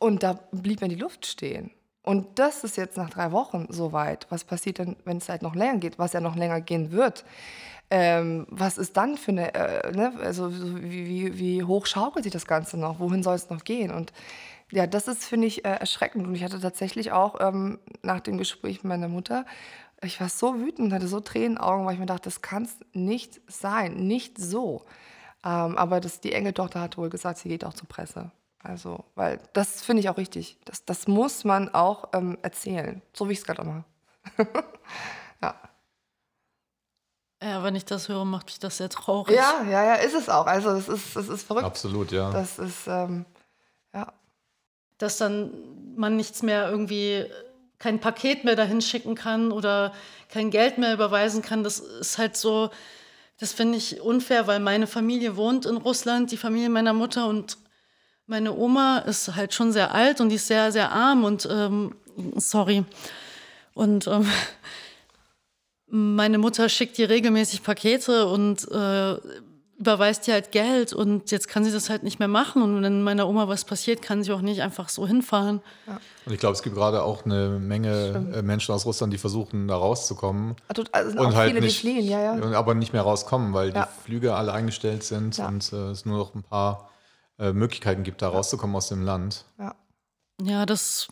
Und da blieb mir die Luft stehen. Und das ist jetzt nach drei Wochen soweit. Was passiert denn, wenn es halt noch länger geht, was ja noch länger gehen wird? Ähm, was ist dann für eine, äh, ne? also wie, wie, wie, hoch schaukelt sich das Ganze noch? Wohin soll es noch gehen? Und ja, das ist, finde ich, äh, erschreckend. Und ich hatte tatsächlich auch ähm, nach dem Gespräch mit meiner Mutter, ich war so wütend, hatte so Tränen in den Augen, weil ich mir dachte, das kann es nicht sein, nicht so. Ähm, aber das, die Enkeltochter hat wohl gesagt, sie geht auch zur Presse. Also, weil das finde ich auch richtig. Das, das muss man auch ähm, erzählen, so wie ich es gerade mache. ja. Ja, wenn ich das höre, macht mich das sehr traurig. Ja, ja, ja, ist es auch. Also, es ist, es ist verrückt. Absolut, ja. Das ist, ähm, ja. Dass dann man nichts mehr irgendwie, kein Paket mehr dahin schicken kann oder kein Geld mehr überweisen kann, das ist halt so, das finde ich unfair, weil meine Familie wohnt in Russland, die Familie meiner Mutter und meine Oma ist halt schon sehr alt und die ist sehr, sehr arm und ähm, sorry. Und ähm, meine Mutter schickt ihr regelmäßig Pakete und äh, überweist ihr halt Geld und jetzt kann sie das halt nicht mehr machen und wenn meiner Oma was passiert, kann sie auch nicht einfach so hinfahren. Ja. Und ich glaube, es gibt gerade auch eine Menge Stimmt. Äh, Menschen aus Russland, die versuchen, da rauszukommen. Also, also und halt viele, nicht, fliehen, ja, ja. Aber nicht mehr rauskommen, weil ja. die Flüge alle eingestellt sind und äh, es nur noch ein paar äh, Möglichkeiten gibt, da rauszukommen aus dem Land. Ja, ja das,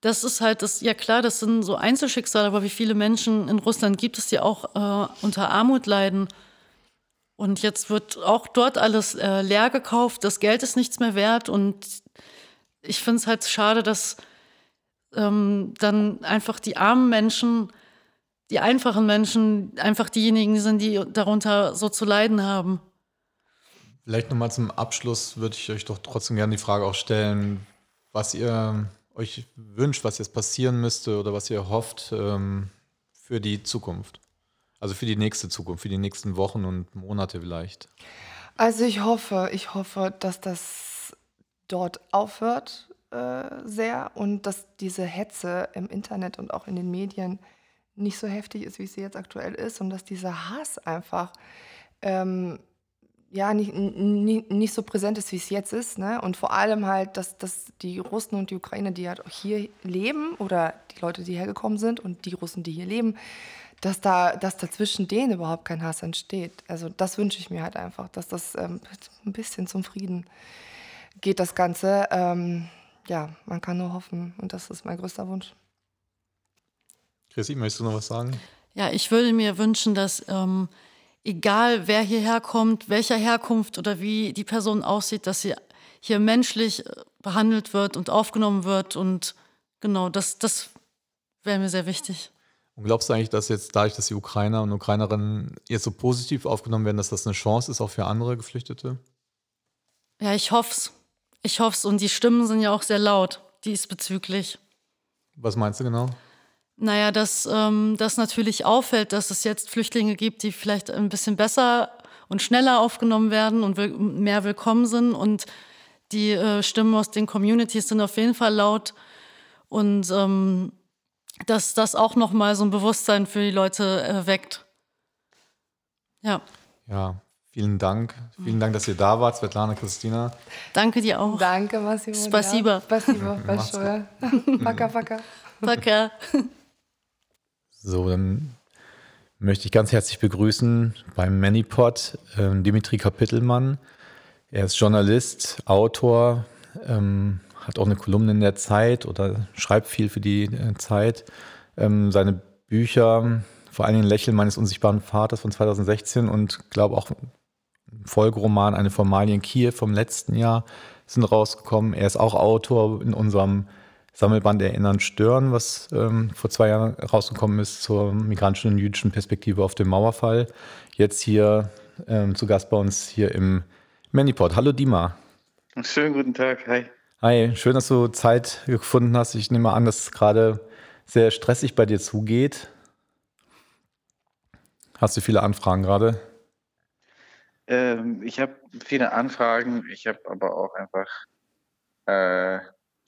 das ist halt, das, ja klar, das sind so Einzelschicksale, aber wie viele Menschen in Russland gibt es, die auch äh, unter Armut leiden? Und jetzt wird auch dort alles äh, leer gekauft, das Geld ist nichts mehr wert und ich finde es halt schade, dass ähm, dann einfach die armen Menschen, die einfachen Menschen einfach diejenigen sind, die darunter so zu leiden haben. Vielleicht nochmal zum Abschluss würde ich euch doch trotzdem gerne die Frage auch stellen, was ihr euch wünscht, was jetzt passieren müsste oder was ihr hofft ähm, für die Zukunft. Also für die nächste Zukunft, für die nächsten Wochen und Monate vielleicht. Also ich hoffe, ich hoffe, dass das dort aufhört äh, sehr und dass diese Hetze im Internet und auch in den Medien nicht so heftig ist, wie sie jetzt aktuell ist und dass dieser Hass einfach ähm, ja, nicht, nicht, nicht so präsent ist, wie es jetzt ist. Ne? Und vor allem halt, dass, dass die Russen und die Ukrainer, die halt auch hier leben, oder die Leute, die hergekommen sind und die Russen, die hier leben, dass da, dass da zwischen denen überhaupt kein Hass entsteht. Also das wünsche ich mir halt einfach, dass das ähm, ein bisschen zum Frieden geht, das Ganze. Ähm, ja, man kann nur hoffen und das ist mein größter Wunsch. Chrissy, möchtest du noch was sagen? Ja, ich würde mir wünschen, dass ähm, egal wer hierher kommt, welcher Herkunft oder wie die Person aussieht, dass sie hier menschlich äh, behandelt wird und aufgenommen wird. Und genau, das, das wäre mir sehr wichtig. Und glaubst du eigentlich, dass jetzt dadurch, dass die Ukrainer und Ukrainerinnen jetzt so positiv aufgenommen werden, dass das eine Chance ist, auch für andere Geflüchtete? Ja, ich hoffe es. Ich hoffe es. Und die Stimmen sind ja auch sehr laut diesbezüglich. Was meinst du genau? Naja, dass, ähm, dass natürlich auffällt, dass es jetzt Flüchtlinge gibt, die vielleicht ein bisschen besser und schneller aufgenommen werden und will mehr willkommen sind. Und die äh, Stimmen aus den Communities sind auf jeden Fall laut. Und ähm, dass das auch nochmal so ein Bewusstsein für die Leute äh, weckt. Ja. Ja, vielen Dank. Vielen Dank, dass ihr da wart, Svetlana, Christina. Danke dir auch. Danke, Massimo. Spasiba. Spasiba, Spasiba. Paka, paka. Paka. So, dann möchte ich ganz herzlich begrüßen beim Manipod ähm, Dimitri Kapitelmann. Er ist Journalist, Autor, ähm, hat auch eine Kolumne in der Zeit oder schreibt viel für die äh, Zeit. Ähm, seine Bücher, vor allen Dingen Lächeln meines unsichtbaren Vaters von 2016 und glaube auch Folgeroman Eine Formalie in Kiew vom letzten Jahr sind rausgekommen. Er ist auch Autor in unserem Sammelband Erinnern Stören, was ähm, vor zwei Jahren rausgekommen ist zur migrantischen und jüdischen Perspektive auf den Mauerfall. Jetzt hier ähm, zu Gast bei uns hier im Manipod. Hallo Dima. Schönen guten Tag, hi. Hi, schön, dass du Zeit gefunden hast. Ich nehme an, dass es gerade sehr stressig bei dir zugeht. Hast du viele Anfragen gerade? Ähm, ich habe viele Anfragen, ich habe aber auch einfach äh,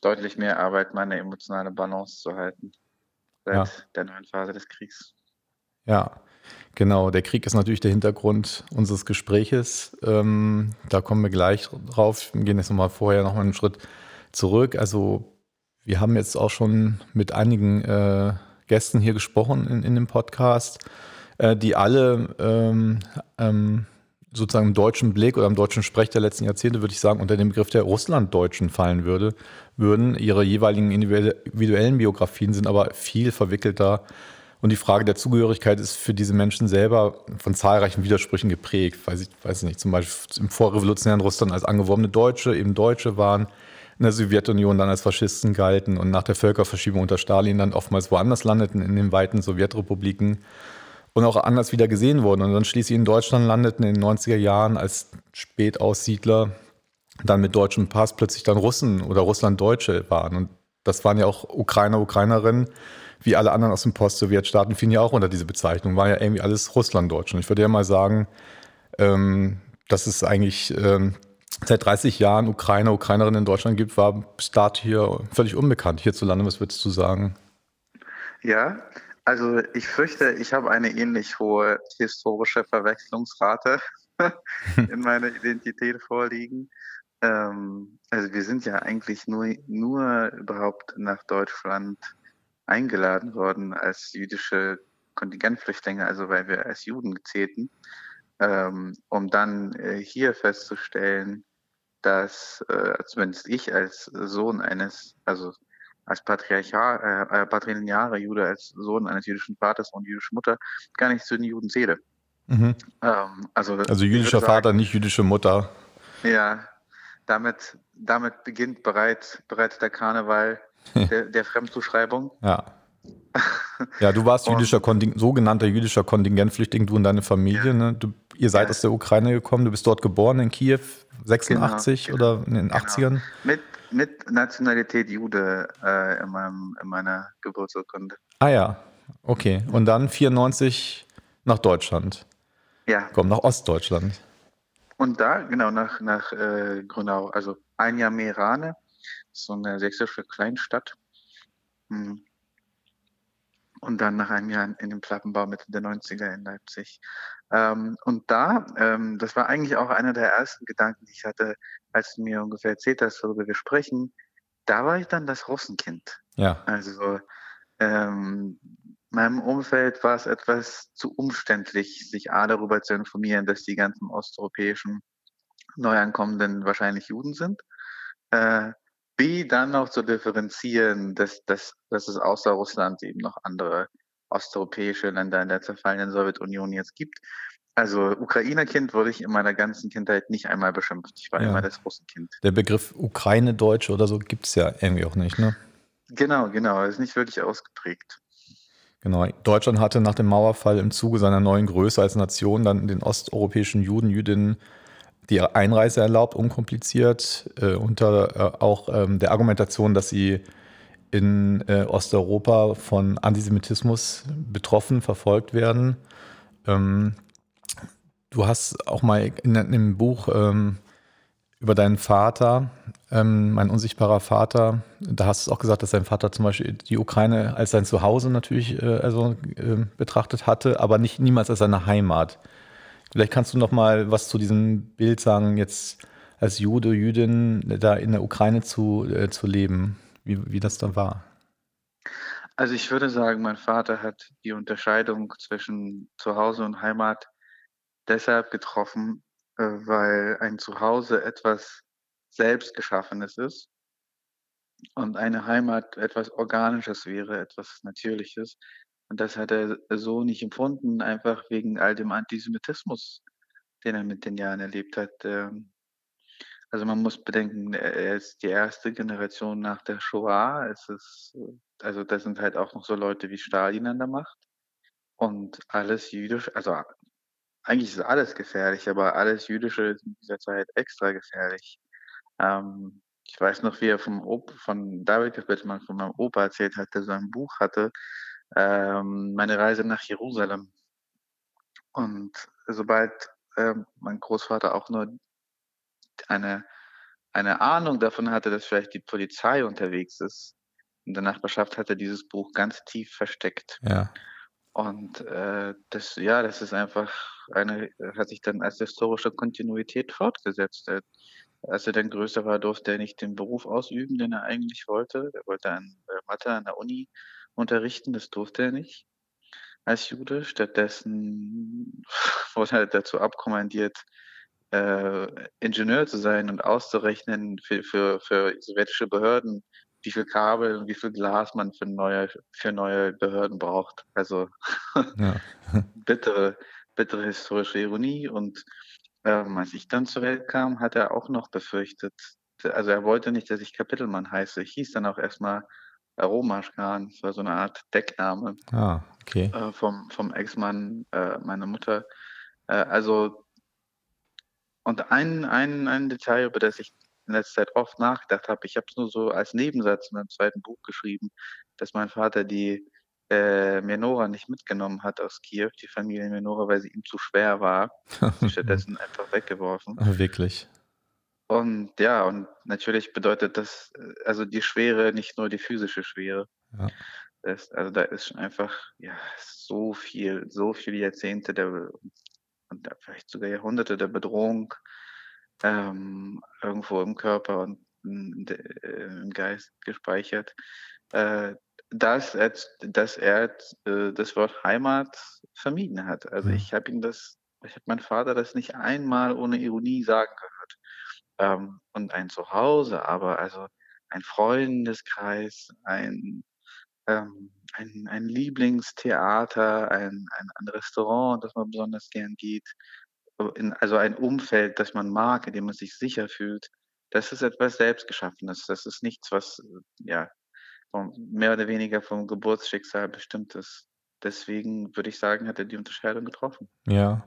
deutlich mehr Arbeit, meine emotionale Balance zu halten seit ja. der neuen Phase des Kriegs. Ja, genau. Der Krieg ist natürlich der Hintergrund unseres Gespräches. Ähm, da kommen wir gleich drauf. Wir gehen jetzt nochmal vorher nochmal einen Schritt zurück. Also wir haben jetzt auch schon mit einigen äh, Gästen hier gesprochen in, in dem Podcast, äh, die alle ähm, ähm, sozusagen im deutschen Blick oder im deutschen Sprech der letzten Jahrzehnte, würde ich sagen, unter den Begriff der Russlanddeutschen fallen würde, würden. Ihre jeweiligen individuellen Biografien sind aber viel verwickelter. Und die Frage der Zugehörigkeit ist für diese Menschen selber von zahlreichen Widersprüchen geprägt. Weiß ich weiß nicht, zum Beispiel im vorrevolutionären Russland als angeworbene Deutsche eben Deutsche waren, in der Sowjetunion dann als Faschisten galten und nach der Völkerverschiebung unter Stalin dann oftmals woanders landeten in den weiten Sowjetrepubliken und auch anders wieder gesehen wurden. Und dann schließlich in Deutschland landeten in den 90er Jahren als Spätaussiedler dann mit deutschem Pass plötzlich dann Russen oder Russlanddeutsche waren. Und das waren ja auch Ukrainer, Ukrainerinnen, wie alle anderen aus den Post-Sowjetstaaten, fielen ja auch unter diese Bezeichnung, waren ja irgendwie alles Russlanddeutsche. Und ich würde ja mal sagen, ähm, dass es eigentlich ähm, seit 30 Jahren Ukrainer, Ukrainerinnen in Deutschland gibt, war bis dato hier völlig unbekannt hierzulande. Was würdest du sagen? Ja, also ich fürchte, ich habe eine ähnlich hohe historische Verwechslungsrate in meiner Identität vorliegen. Ähm, also wir sind ja eigentlich nur, nur überhaupt nach Deutschland eingeladen worden als jüdische Kontingentflüchtlinge, also weil wir als Juden zählten, ähm, um dann äh, hier festzustellen, dass äh, zumindest ich als Sohn eines, also als Patriarchal, äh, äh, patrilinearer Jude, als Sohn eines jüdischen Vaters und jüdischer Mutter gar nicht zu den Juden zähle. Mhm. Ähm, also, also jüdischer Vater, sagen, nicht jüdische Mutter. Ja, damit, damit beginnt bereits, bereits der Karneval der, der Fremdzuschreibung. Ja. Ja, du warst jüdischer Konting sogenannter jüdischer Kontingentflüchtling, du und deine Familie. Ja. Ne? Du, ihr seid ja. aus der Ukraine gekommen, du bist dort geboren in Kiew, 86 genau, oder in den genau. 80ern? Mit, mit Nationalität Jude äh, in, meinem, in meiner Geburtsurkunde. Ah ja, okay. Und dann 94 nach Deutschland. Ja. Komm, nach Ostdeutschland. Und da, genau, nach, nach äh, Grünau, also ein Jahr Merane, so eine sächsische Kleinstadt. Hm. Und dann nach einem Jahr in dem Plattenbau Mitte der 90er in Leipzig. Ähm, und da, ähm, das war eigentlich auch einer der ersten Gedanken, die ich hatte, als du mir ungefähr erzählt hast, worüber wir sprechen. Da war ich dann das Russenkind. Ja. Also ähm, meinem Umfeld war es etwas zu umständlich, sich A darüber zu informieren, dass die ganzen osteuropäischen Neuankommenden wahrscheinlich Juden sind. Äh, B, dann noch zu differenzieren, dass, dass, dass es außer Russland eben noch andere osteuropäische Länder in der zerfallenen Sowjetunion jetzt gibt. Also Ukrainerkind wurde ich in meiner ganzen Kindheit nicht einmal beschimpft. Ich war ja. immer das Russenkind. Der Begriff Ukraine-Deutsche oder so gibt es ja irgendwie auch nicht, ne? Genau, genau. Ist nicht wirklich ausgeprägt. Genau. Deutschland hatte nach dem Mauerfall im Zuge seiner neuen Größe als Nation dann den osteuropäischen Juden, Jüdinnen die Einreise erlaubt, unkompliziert, äh, unter äh, auch ähm, der Argumentation, dass sie in äh, Osteuropa von Antisemitismus betroffen, verfolgt werden. Ähm, du hast auch mal in, in einem Buch ähm, über deinen Vater, ähm, mein unsichtbarer Vater, da hast du auch gesagt, dass dein Vater zum Beispiel die Ukraine als sein Zuhause natürlich äh, also, äh, betrachtet hatte, aber nicht niemals als seine Heimat. Vielleicht kannst du noch mal was zu diesem Bild sagen, jetzt als Jude, Jüdin da in der Ukraine zu, äh, zu leben, wie, wie das da war. Also ich würde sagen, mein Vater hat die Unterscheidung zwischen Zuhause und Heimat deshalb getroffen, äh, weil ein Zuhause etwas Selbstgeschaffenes ist und eine Heimat etwas Organisches wäre, etwas Natürliches. Und das hat er so nicht empfunden, einfach wegen all dem Antisemitismus, den er mit den Jahren erlebt hat. Ähm, also man muss bedenken, er ist die erste Generation nach der Shoah. Es ist, also da sind halt auch noch so Leute wie Stalin an der Macht. Und alles jüdisch, also eigentlich ist alles gefährlich, aber alles Jüdische ist in dieser Zeit extra gefährlich. Ähm, ich weiß noch, wie er vom Op von David Kapittmann, von meinem Opa erzählt hat, der so ein Buch hatte, ähm, meine Reise nach Jerusalem. Und sobald ähm, mein Großvater auch nur eine, eine Ahnung davon hatte, dass vielleicht die Polizei unterwegs ist, in der Nachbarschaft hat er dieses Buch ganz tief versteckt. Ja. Und äh, das, ja, das ist einfach eine, hat sich dann als historische Kontinuität fortgesetzt. Äh, als er dann größer war, durfte er nicht den Beruf ausüben, den er eigentlich wollte. Er wollte an äh, Mathe an der Uni unterrichten, das durfte er nicht als Jude. Stattdessen wurde er dazu abkommandiert, äh, Ingenieur zu sein und auszurechnen für, für, für sowjetische Behörden, wie viel Kabel und wie viel Glas man für neue, für neue Behörden braucht. Also ja. bittere, bittere historische Ironie. Und ähm, als ich dann zur Welt kam, hat er auch noch befürchtet, also er wollte nicht, dass ich Kapitelmann heiße. Ich hieß dann auch erstmal Aromaschkan. Das war so eine Art Deckname ah, okay. äh, vom, vom Ex-Mann äh, meiner Mutter. Äh, also, und ein, ein, ein Detail, über das ich in letzter Zeit oft nachgedacht habe. Ich habe es nur so als Nebensatz in meinem zweiten Buch geschrieben, dass mein Vater die äh, Menora nicht mitgenommen hat aus Kiew, die Familie Menora, weil sie ihm zu schwer war. sie stattdessen einfach weggeworfen. Wirklich. Und ja, und natürlich bedeutet das, äh, also die Schwere, nicht nur die physische Schwere. Ja. Das, also da ist schon einfach ja, so viel, so viele Jahrzehnte der und vielleicht sogar Jahrhunderte der Bedrohung ähm, irgendwo im Körper und äh, im Geist gespeichert, äh, dass er, dass er äh, das Wort Heimat vermieden hat. Also ich habe ihn das, ich habe meinen Vater das nicht einmal ohne Ironie sagen gehört. Ähm, und ein Zuhause, aber also ein Freundeskreis, ein, ähm, ein, ein Lieblingstheater, ein, ein, ein Restaurant, das man besonders gern geht, in, also ein Umfeld, das man mag, in dem man sich sicher fühlt, das ist etwas Selbstgeschaffenes. Das ist nichts, was ja vom, mehr oder weniger vom Geburtsschicksal bestimmt ist. Deswegen würde ich sagen, hat er die Unterscheidung getroffen. Ja.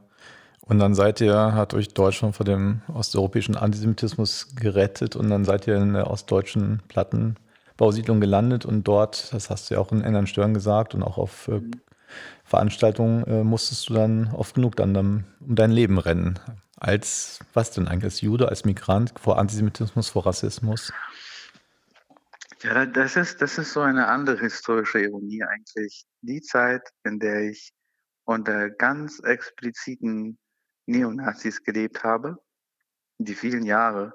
Und dann seid ihr, hat euch Deutschland vor dem osteuropäischen Antisemitismus gerettet und dann seid ihr in der ostdeutschen Plattenbausiedlung gelandet und dort, das hast du ja auch in England Stören gesagt und auch auf äh, mhm. Veranstaltungen äh, musstest du dann oft genug dann, dann um dein Leben rennen. Als was denn eigentlich? Als Jude, als Migrant vor Antisemitismus, vor Rassismus? Ja, das ist, das ist so eine andere historische Ironie eigentlich. Die Zeit, in der ich unter ganz expliziten Neonazis gelebt habe, die vielen Jahre,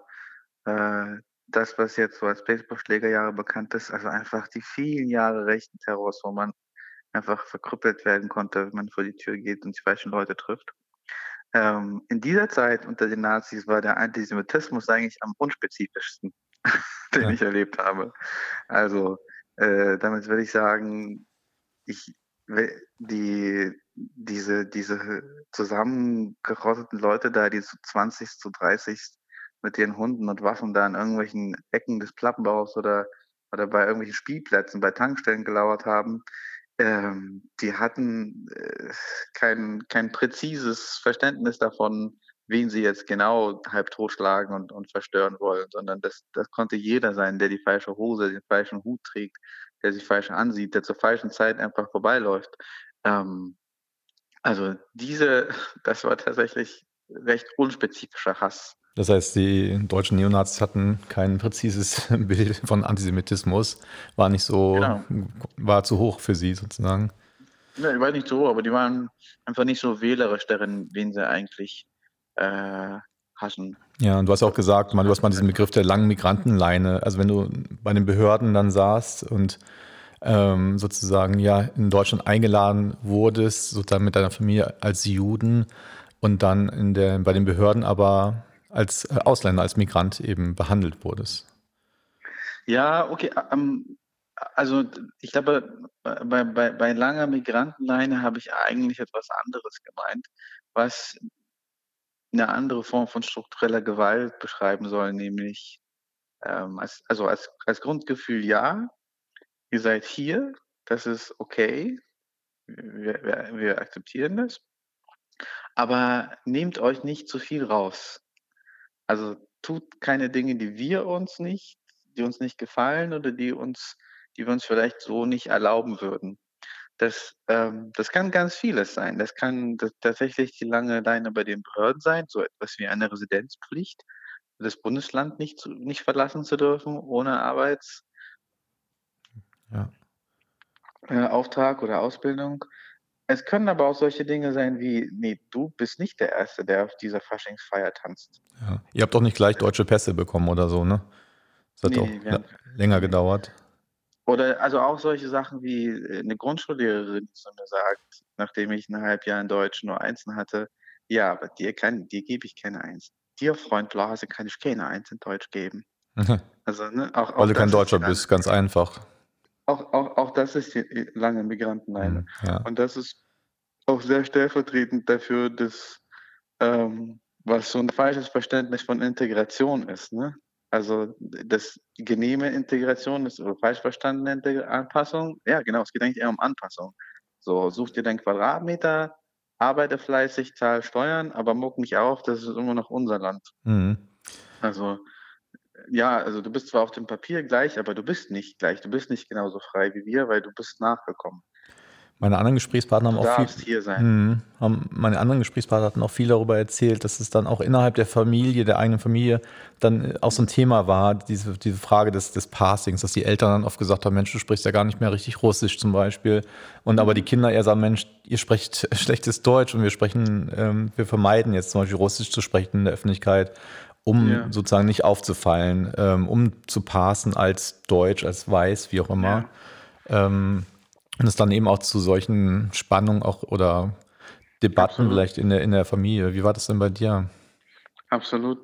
äh, das, was jetzt so als Baseballschlägerjahre bekannt ist, also einfach die vielen Jahre rechten Terrors, wo man einfach verkrüppelt werden konnte, wenn man vor die Tür geht und die falschen Leute trifft. Ähm, in dieser Zeit unter den Nazis war der Antisemitismus eigentlich am unspezifischsten, den ja. ich erlebt habe. Also äh, damit würde ich sagen, ich die diese diese zusammengerotteten Leute da, die zu 20 zu 30 mit ihren Hunden und Waffen da in irgendwelchen Ecken des Plattenbaus oder oder bei irgendwelchen Spielplätzen, bei Tankstellen gelauert haben, ähm, die hatten äh, kein, kein präzises Verständnis davon, wen sie jetzt genau halb totschlagen und, und verstören wollen, sondern das, das konnte jeder sein, der die falsche Hose, den falschen Hut trägt, der sich falsch ansieht, der zur falschen Zeit einfach vorbeiläuft. Ähm, also diese, das war tatsächlich recht unspezifischer Hass. Das heißt, die deutschen Neonazis hatten kein präzises Bild von Antisemitismus, war nicht so, genau. war zu hoch für sie sozusagen. Ja, die war nicht so hoch, aber die waren einfach nicht so wählerisch darin, wen sie eigentlich äh, hassen. Ja, und du hast auch gesagt, man, du hast mal diesen Begriff der langen Migrantenleine. Also wenn du bei den Behörden dann saßt und ähm, sozusagen ja in Deutschland eingeladen wurdest, sozusagen mit deiner Familie als Juden und dann in der, bei den Behörden aber als äh, Ausländer, als Migrant eben behandelt wurdest. Ja, okay. Ähm, also ich glaube, bei, bei, bei langer Migrantenleine habe ich eigentlich etwas anderes gemeint, was eine andere Form von struktureller Gewalt beschreiben soll, nämlich ähm, als, also als, als Grundgefühl ja, ihr seid hier, das ist okay, wir, wir, wir akzeptieren das, aber nehmt euch nicht zu viel raus. Also tut keine Dinge, die wir uns nicht, die uns nicht gefallen oder die uns, die wir uns vielleicht so nicht erlauben würden. Das, ähm, das kann ganz vieles sein. Das kann das, tatsächlich die lange Leine bei den Behörden sein, so etwas wie eine Residenzpflicht, das Bundesland nicht, zu, nicht verlassen zu dürfen ohne Arbeits, ja. Äh, Auftrag oder Ausbildung. Es können aber auch solche Dinge sein wie, nee, du bist nicht der Erste, der auf dieser Faschingsfeier tanzt. Ja. Ihr habt doch nicht gleich deutsche Pässe bekommen oder so, ne? Das hat nee, doch länger gedauert. Oder also auch solche Sachen wie äh, eine Grundschullehrerin, die zu mir sagt, nachdem ich ein halbes Jahr in Deutsch nur Einsen hatte, ja, aber dir, kann, dir gebe ich keine Eins. Dir, Freund Blase, kann ich keine Eins in Deutsch geben. also, ne, auch, auch Weil du kein Deutscher bist, ganz einfach. Auch, auch, auch das ist die lange Migrantenleine. Mhm, ja. Und das ist auch sehr stellvertretend dafür, dass ähm, was so ein falsches Verständnis von Integration ist. Ne? Also das genehme Integration ist oder falsch verstandene Anpassung. Ja, genau, es geht eigentlich eher um Anpassung. So, such dir deinen Quadratmeter, arbeite fleißig, zahl Steuern, aber muck nicht auf, das ist immer noch unser Land. Mhm. Also ja, also du bist zwar auf dem Papier gleich, aber du bist nicht gleich. Du bist nicht genauso frei wie wir, weil du bist nachgekommen. Meine anderen Gesprächspartner haben auch viel, hier sein. Mh, haben, meine anderen Gesprächspartner hatten auch viel darüber erzählt, dass es dann auch innerhalb der Familie, der eigenen Familie, dann auch so ein Thema war, diese, diese Frage des, des Passings, dass die Eltern dann oft gesagt haben, Mensch, du sprichst ja gar nicht mehr richtig Russisch zum Beispiel. Und aber die Kinder eher sagen, Mensch, ihr sprecht schlechtes Deutsch und wir sprechen, ähm, wir vermeiden jetzt zum Beispiel Russisch zu sprechen in der Öffentlichkeit um ja. sozusagen nicht aufzufallen, ähm, um zu passen als Deutsch, als Weiß, wie auch immer. Ja. Ähm, und es dann eben auch zu solchen Spannungen auch oder Debatten Absolut. vielleicht in der, in der Familie. Wie war das denn bei dir? Absolut.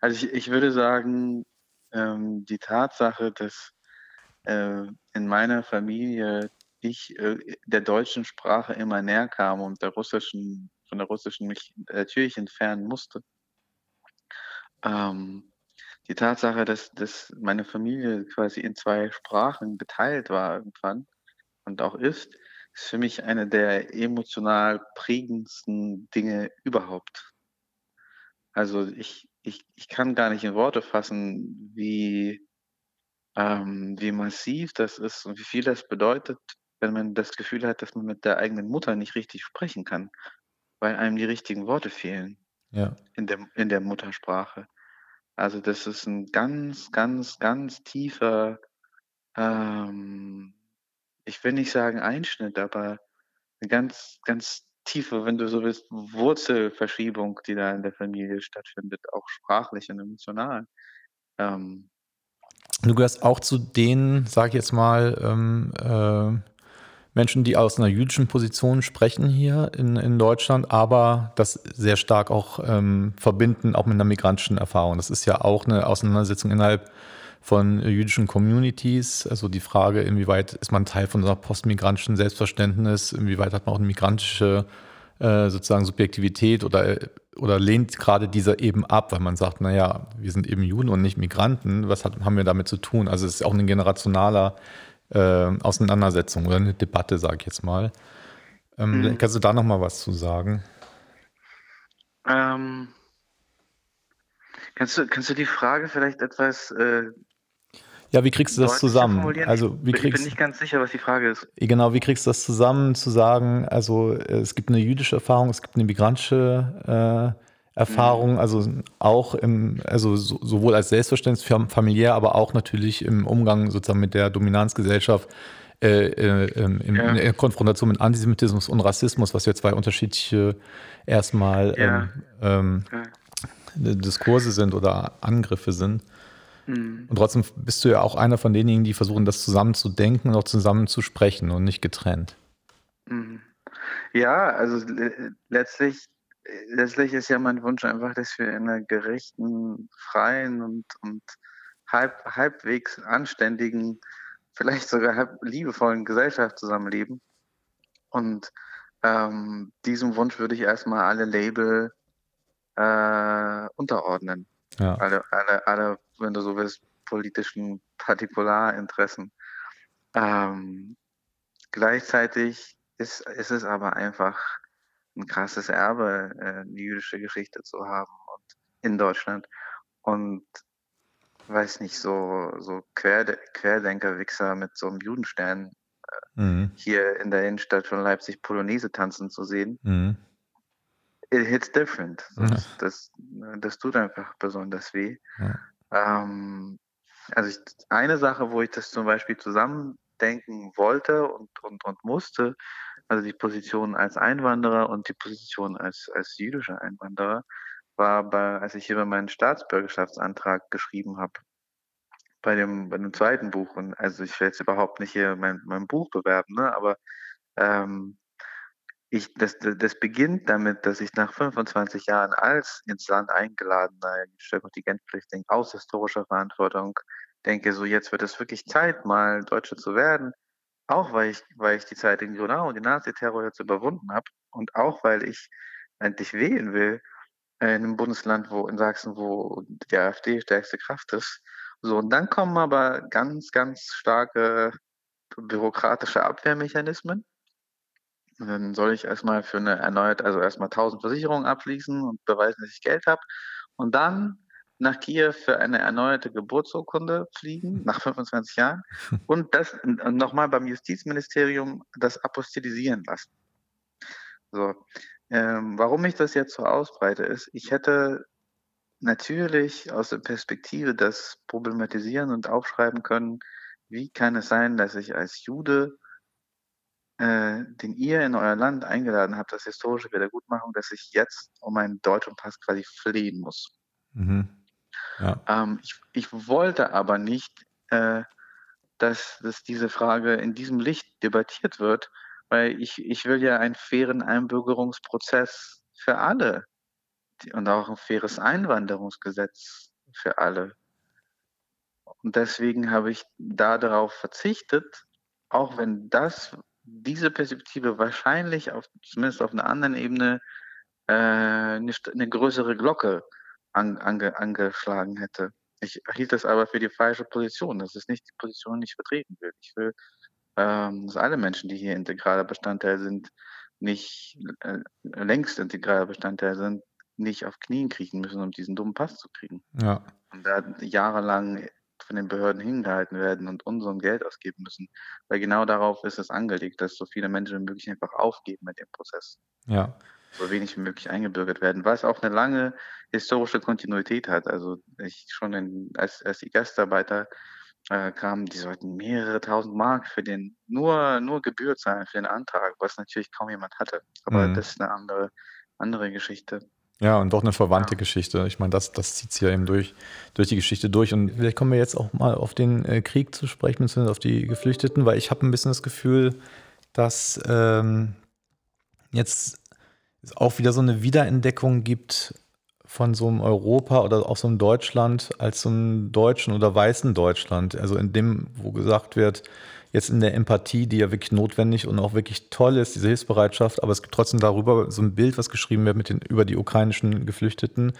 Also ich, ich würde sagen, ähm, die Tatsache, dass äh, in meiner Familie ich äh, der deutschen Sprache immer näher kam und der russischen, von der russischen mich natürlich entfernen musste, ähm, die Tatsache, dass, dass meine Familie quasi in zwei Sprachen geteilt war irgendwann und auch ist, ist für mich eine der emotional prägendsten Dinge überhaupt. Also ich, ich, ich kann gar nicht in Worte fassen, wie, ähm, wie massiv das ist und wie viel das bedeutet, wenn man das Gefühl hat, dass man mit der eigenen Mutter nicht richtig sprechen kann, weil einem die richtigen Worte fehlen ja. in, der, in der Muttersprache. Also das ist ein ganz, ganz, ganz tiefer, ähm, ich will nicht sagen Einschnitt, aber eine ganz, ganz tiefe, wenn du so willst, Wurzelverschiebung, die da in der Familie stattfindet, auch sprachlich und emotional. Ähm, du gehörst auch zu denen, sag ich jetzt mal, ähm, äh, Menschen, die aus einer jüdischen Position sprechen hier in, in Deutschland, aber das sehr stark auch ähm, verbinden, auch mit einer migrantischen Erfahrung. Das ist ja auch eine Auseinandersetzung innerhalb von jüdischen Communities. Also die Frage, inwieweit ist man Teil von so einer postmigrantischen Selbstverständnis, inwieweit hat man auch eine migrantische äh, sozusagen Subjektivität oder, oder lehnt gerade dieser eben ab, weil man sagt, naja, wir sind eben Juden und nicht Migranten, was hat, haben wir damit zu tun? Also es ist auch ein generationaler äh, Auseinandersetzung oder eine Debatte, sage ich jetzt mal. Ähm, mhm. Kannst du da noch mal was zu sagen? Ähm, Kannst du, kannst du die Frage vielleicht etwas äh, ja, wie kriegst du das zusammen? Also, wie kriegst, ich bin nicht ganz sicher, was die Frage ist. Genau, wie kriegst du das zusammen, zu sagen, also es gibt eine jüdische Erfahrung, es gibt eine migrantische äh, Erfahrung, mhm. also auch im, also sowohl als Selbstverständnis familiär, aber auch natürlich im Umgang sozusagen mit der Dominanzgesellschaft, äh, äh, in, ja. in, der Konfrontation mit Antisemitismus und Rassismus, was ja zwei unterschiedliche erstmal ja. ähm, ja. Diskurse sind oder Angriffe sind. Mhm. Und trotzdem bist du ja auch einer von denjenigen, die versuchen, das zusammen zu denken und auch zusammen zu sprechen und nicht getrennt. Mhm. Ja, also letztlich, letztlich ist ja mein Wunsch einfach, dass wir in einer gerechten, freien und, und halb, halbwegs anständigen, vielleicht sogar halb liebevollen Gesellschaft zusammenleben. Und ähm, diesem Wunsch würde ich erstmal alle Label äh, unterordnen. Ja. Alle, alle, alle wenn du so willst, politischen Partikularinteressen. Ähm, gleichzeitig ist, ist es aber einfach ein krasses Erbe, äh, eine jüdische Geschichte zu haben und in Deutschland. Und weiß nicht, so, so Querde Querdenker-Wichser mit so einem Judenstern äh, mhm. hier in der Innenstadt von Leipzig Polonaise tanzen zu sehen. Mhm. It hits different. Das, ja. das, das, tut einfach besonders weh. Ja. Ähm, also ich, eine Sache, wo ich das zum Beispiel zusammendenken wollte und, und, und musste, also die Position als Einwanderer und die Position als, als jüdischer Einwanderer, war, bei, als ich hier meinen Staatsbürgerschaftsantrag geschrieben habe, bei dem, bei dem zweiten Buch. Und also ich will jetzt überhaupt nicht hier mein, mein Buch bewerben, ne? aber ähm, ich, das, das beginnt damit, dass ich nach 25 Jahren als ins Land eingeladener Kontingentflüchtling aus historischer Verantwortung denke, so jetzt wird es wirklich Zeit, mal Deutsche zu werden. Auch weil ich, weil ich die Zeit in Gronau und den Naziterror jetzt überwunden habe und auch weil ich endlich wählen will in einem Bundesland, wo in Sachsen, wo die AfD stärkste Kraft ist. So, und dann kommen aber ganz, ganz starke bürokratische Abwehrmechanismen dann soll ich erstmal für eine erneut, also erstmal 1000 Versicherungen abschließen und beweisen, dass ich Geld habe. Und dann nach Kiew für eine erneuerte Geburtsurkunde fliegen, nach 25 Jahren. Und das nochmal beim Justizministerium das apostilisieren lassen. So. Ähm, warum ich das jetzt so ausbreite, ist, ich hätte natürlich aus der Perspektive das problematisieren und aufschreiben können, wie kann es sein, dass ich als Jude äh, den ihr in euer Land eingeladen habt, das historische Wiedergutmachung, dass ich jetzt um meinen deutschen Pass quasi fliehen muss. Mhm. Ja. Ähm, ich, ich, wollte aber nicht, äh, dass, dass diese Frage in diesem Licht debattiert wird, weil ich, ich will ja einen fairen Einbürgerungsprozess für alle und auch ein faires Einwanderungsgesetz für alle. Und deswegen habe ich da darauf verzichtet, auch wenn das, diese Perspektive wahrscheinlich auf, zumindest auf einer anderen Ebene äh, eine, eine, größere Glocke an, ange, angeschlagen hätte. Ich hielt das aber für die falsche Position. Das ist nicht die Position, die ich vertreten will. Ich will, ähm, dass alle Menschen, die hier integraler Bestandteil sind, nicht äh, längst integraler Bestandteil sind, nicht auf Knien kriechen müssen, um diesen dummen Pass zu kriegen. Ja. Und da jahrelang von den Behörden hingehalten werden und unserem Geld ausgeben müssen. Weil genau darauf ist es angelegt, dass so viele Menschen wie möglich einfach aufgeben mit dem Prozess. Ja. So wenig wie möglich eingebürgert werden, was auch eine lange historische Kontinuität hat. Also ich schon in, als, als die Gastarbeiter äh, kamen, die sollten mehrere tausend Mark für den, nur, nur Gebühr zahlen für den Antrag, was natürlich kaum jemand hatte. Aber mhm. das ist eine andere, andere Geschichte. Ja, und doch eine verwandte ja. Geschichte. Ich meine, das, das zieht sich ja eben durch, durch die Geschichte durch. Und vielleicht kommen wir jetzt auch mal auf den äh, Krieg zu sprechen, beziehungsweise auf die Geflüchteten, weil ich habe ein bisschen das Gefühl, dass ähm, jetzt es auch wieder so eine Wiederentdeckung gibt von so einem Europa oder auch so einem Deutschland als so einem deutschen oder weißen Deutschland. Also in dem, wo gesagt wird, jetzt in der Empathie, die ja wirklich notwendig und auch wirklich toll ist, diese Hilfsbereitschaft, aber es gibt trotzdem darüber so ein Bild, was geschrieben wird mit den, über die ukrainischen Geflüchteten.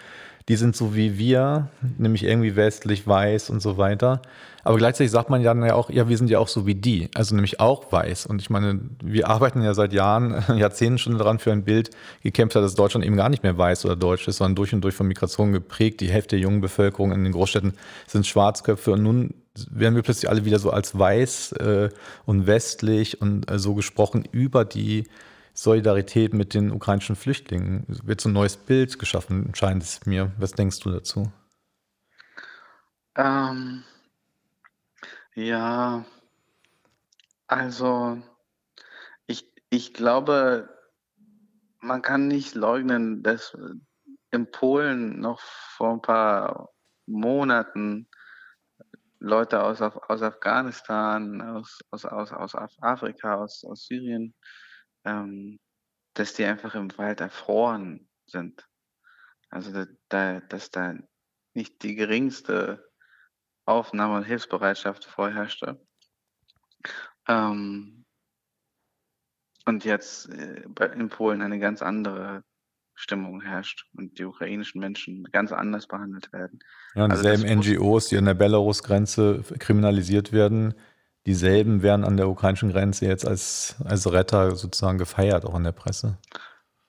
Die sind so wie wir, nämlich irgendwie westlich, weiß und so weiter. Aber gleichzeitig sagt man ja, ja auch, ja, wir sind ja auch so wie die, also nämlich auch weiß. Und ich meine, wir arbeiten ja seit Jahren, Jahrzehnten schon daran für ein Bild gekämpft hat, dass Deutschland eben gar nicht mehr weiß oder deutsch ist, sondern durch und durch von Migration geprägt. Die Hälfte der jungen Bevölkerung in den Großstädten sind Schwarzköpfe und nun werden wir plötzlich alle wieder so als weiß äh, und westlich und äh, so gesprochen über die Solidarität mit den ukrainischen Flüchtlingen. Wird so ein neues Bild geschaffen, scheint es mir. Was denkst du dazu? Ähm, ja, also ich, ich glaube, man kann nicht leugnen, dass in Polen noch vor ein paar Monaten Leute aus, aus Afghanistan, aus, aus, aus, aus Afrika, aus, aus Syrien, ähm, dass die einfach im Wald erfroren sind. Also da, da, dass da nicht die geringste Aufnahme und Hilfsbereitschaft vorherrschte. Ähm, und jetzt äh, in Polen eine ganz andere Stimmung herrscht und die ukrainischen Menschen ganz anders behandelt werden. Ja, und also dieselben NGOs, die an der Belarus-Grenze kriminalisiert werden, dieselben werden an der ukrainischen Grenze jetzt als, als Retter sozusagen gefeiert, auch in der Presse.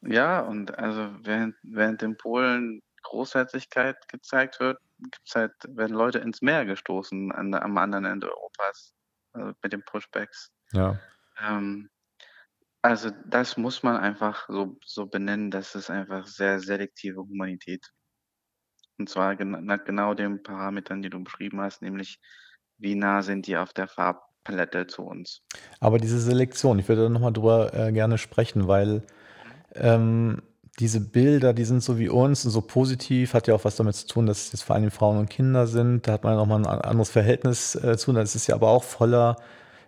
Ja, und also während, während in Polen Großherzigkeit gezeigt wird, gibt's halt, werden Leute ins Meer gestoßen an, am anderen Ende Europas also mit den Pushbacks. Ja. Ähm, also das muss man einfach so, so benennen, das ist einfach sehr selektive Humanität. Und zwar nach genau den Parametern, die du beschrieben hast, nämlich wie nah sind die auf der Farbpalette zu uns. Aber diese Selektion, ich würde da nochmal drüber äh, gerne sprechen, weil ähm, diese Bilder, die sind so wie uns und so positiv, hat ja auch was damit zu tun, dass es jetzt vor allem Frauen und Kinder sind. Da hat man ja nochmal ein anderes Verhältnis äh, zu. Das ist ja aber auch voller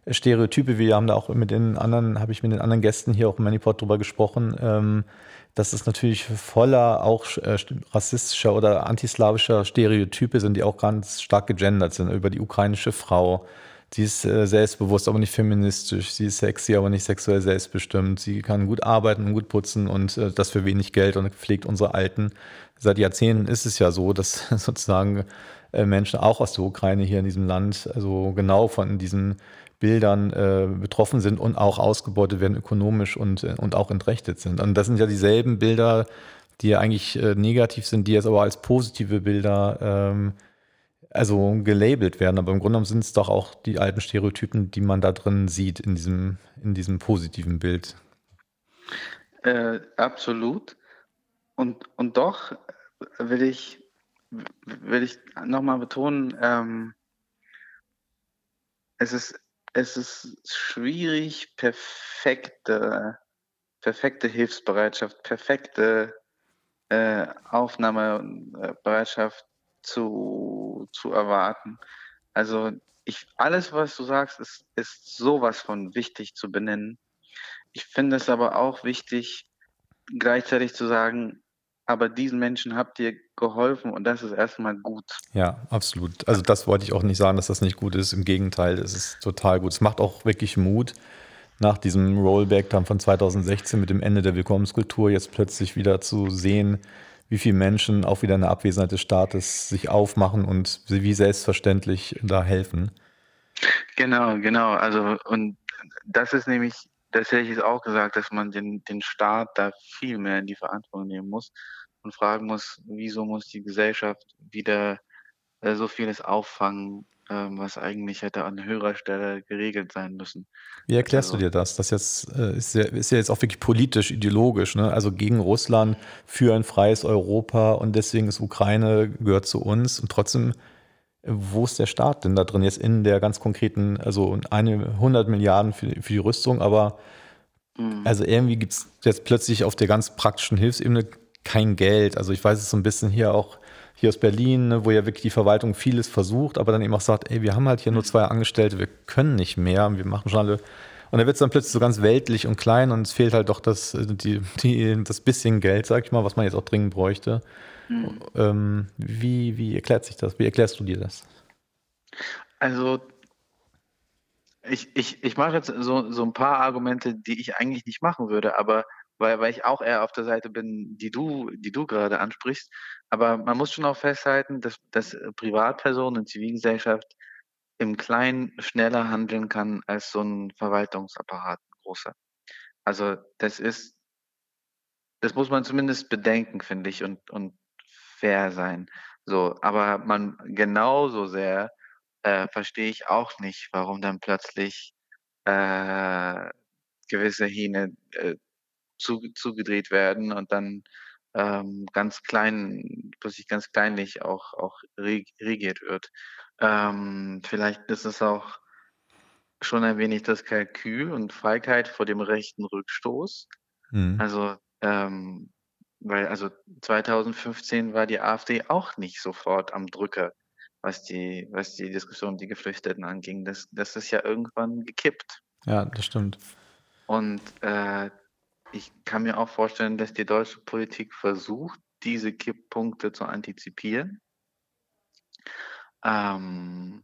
Stereotype. Wir haben da auch mit den anderen, habe ich mit den anderen Gästen hier auch im Manipod drüber gesprochen, ähm, dass es natürlich voller auch äh, rassistischer oder antislawischer Stereotype sind, die auch ganz stark gegendert sind über die ukrainische Frau. Sie ist äh, selbstbewusst, aber nicht feministisch. Sie ist sexy, aber nicht sexuell selbstbestimmt. Sie kann gut arbeiten und gut putzen und äh, das für wenig Geld und pflegt unsere Alten. Seit Jahrzehnten ist es ja so, dass sozusagen Menschen auch aus der Ukraine hier in diesem Land also genau von diesen Bildern äh, betroffen sind und auch ausgebeutet werden ökonomisch und, äh, und auch entrechtet sind. Und das sind ja dieselben Bilder, die ja eigentlich äh, negativ sind, die jetzt aber als positive Bilder ähm, also gelabelt werden. Aber im Grunde genommen sind es doch auch die alten Stereotypen, die man da drin sieht in diesem, in diesem positiven Bild. Äh, absolut. Und, und doch will ich, will ich nochmal betonen, ähm, es ist es ist schwierig, perfekte, perfekte Hilfsbereitschaft, perfekte äh, Aufnahmebereitschaft zu, zu erwarten. Also ich, alles, was du sagst, ist, ist sowas von wichtig zu benennen. Ich finde es aber auch wichtig, gleichzeitig zu sagen, aber diesen Menschen habt ihr geholfen und das ist erstmal gut. Ja, absolut. Also das wollte ich auch nicht sagen, dass das nicht gut ist. Im Gegenteil, es ist total gut. Es macht auch wirklich Mut, nach diesem Rollback dann von 2016 mit dem Ende der Willkommenskultur jetzt plötzlich wieder zu sehen, wie viele Menschen auch wieder in der Abwesenheit des Staates sich aufmachen und wie selbstverständlich da helfen. Genau, genau. Also und das ist nämlich das hätte ich jetzt auch gesagt, dass man den, den Staat da viel mehr in die Verantwortung nehmen muss und fragen muss, wieso muss die Gesellschaft wieder äh, so vieles auffangen, ähm, was eigentlich hätte an höherer Stelle geregelt sein müssen. Wie erklärst also, du dir das? Das jetzt, äh, ist, ja, ist ja jetzt auch wirklich politisch, ideologisch, ne? also gegen Russland, für ein freies Europa und deswegen ist Ukraine, gehört zu uns und trotzdem wo ist der Staat denn da drin jetzt in der ganz konkreten, also eine 100 Milliarden für, für die Rüstung, aber mhm. also irgendwie gibt es jetzt plötzlich auf der ganz praktischen Hilfsebene kein Geld. Also ich weiß es so ein bisschen hier auch hier aus Berlin, ne, wo ja wirklich die Verwaltung vieles versucht, aber dann eben auch sagt, ey, wir haben halt hier nur zwei Angestellte, wir können nicht mehr, wir machen schon alle. Und dann wird es dann plötzlich so ganz weltlich und klein und es fehlt halt doch das, die, die, das bisschen Geld, sag ich mal, was man jetzt auch dringend bräuchte. Mhm. Wie, wie erklärt sich das? Wie erklärst du dir das? Also, Ich, ich, ich mache jetzt so, so ein paar Argumente, die ich eigentlich nicht machen würde, aber weil, weil ich auch eher auf der Seite bin, die du, die du gerade ansprichst. Aber man muss schon auch festhalten, dass, dass Privatpersonen und Zivilgesellschaft im Kleinen schneller handeln kann als so ein Verwaltungsapparat, ein großer. Also das ist, das muss man zumindest bedenken, finde ich, und, und fair sein. So, aber man genauso sehr äh, verstehe ich auch nicht, warum dann plötzlich äh, gewisse Hähne äh, zu, zugedreht werden und dann ähm, ganz klein, plötzlich ganz kleinlich auch, auch regiert wird. Ähm, vielleicht ist es auch schon ein wenig das Kalkül und Feigheit vor dem rechten Rückstoß. Mhm. Also, ähm, weil also 2015 war die AfD auch nicht sofort am Drücker, was die, was die Diskussion die Geflüchteten anging. Das, das ist ja irgendwann gekippt. Ja, das stimmt. Und äh, ich kann mir auch vorstellen, dass die deutsche Politik versucht, diese Kipppunkte zu antizipieren. Ähm,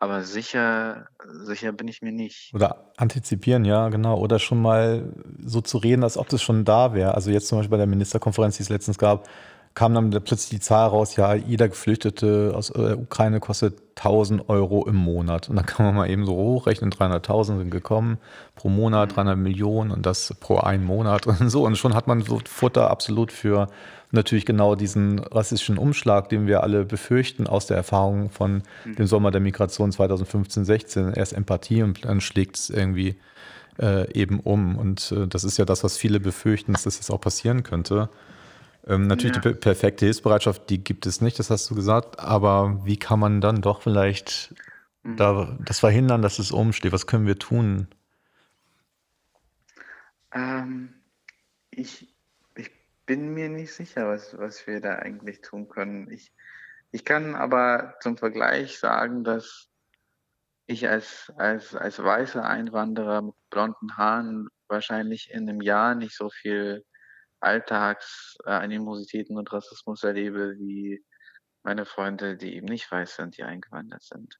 aber sicher, sicher bin ich mir nicht. Oder antizipieren, ja, genau. Oder schon mal so zu reden, als ob das schon da wäre. Also jetzt zum Beispiel bei der Ministerkonferenz, die es letztens gab, kam dann plötzlich die Zahl raus, ja, jeder Geflüchtete aus der Ukraine kostet 1000 Euro im Monat. Und dann kann man mal eben so hochrechnen, 300.000 sind gekommen pro Monat, 300 Millionen und das pro einen Monat und so. Und schon hat man so Futter absolut für natürlich genau diesen rassistischen Umschlag, den wir alle befürchten aus der Erfahrung von dem Sommer der Migration 2015, 16. Erst Empathie und dann schlägt es irgendwie äh, eben um. Und äh, das ist ja das, was viele befürchten, dass das jetzt auch passieren könnte. Ähm, natürlich ja. die perfekte Hilfsbereitschaft, die gibt es nicht, das hast du gesagt. Aber wie kann man dann doch vielleicht mhm. da, das verhindern, dass es umsteht? Was können wir tun? Ähm, ich bin mir nicht sicher, was, was wir da eigentlich tun können. Ich, ich kann aber zum Vergleich sagen, dass ich als, als, als weißer Einwanderer mit blonden Haaren wahrscheinlich in einem Jahr nicht so viel Alltagsanimositäten und Rassismus erlebe wie meine Freunde, die eben nicht weiß sind, die eingewandert sind.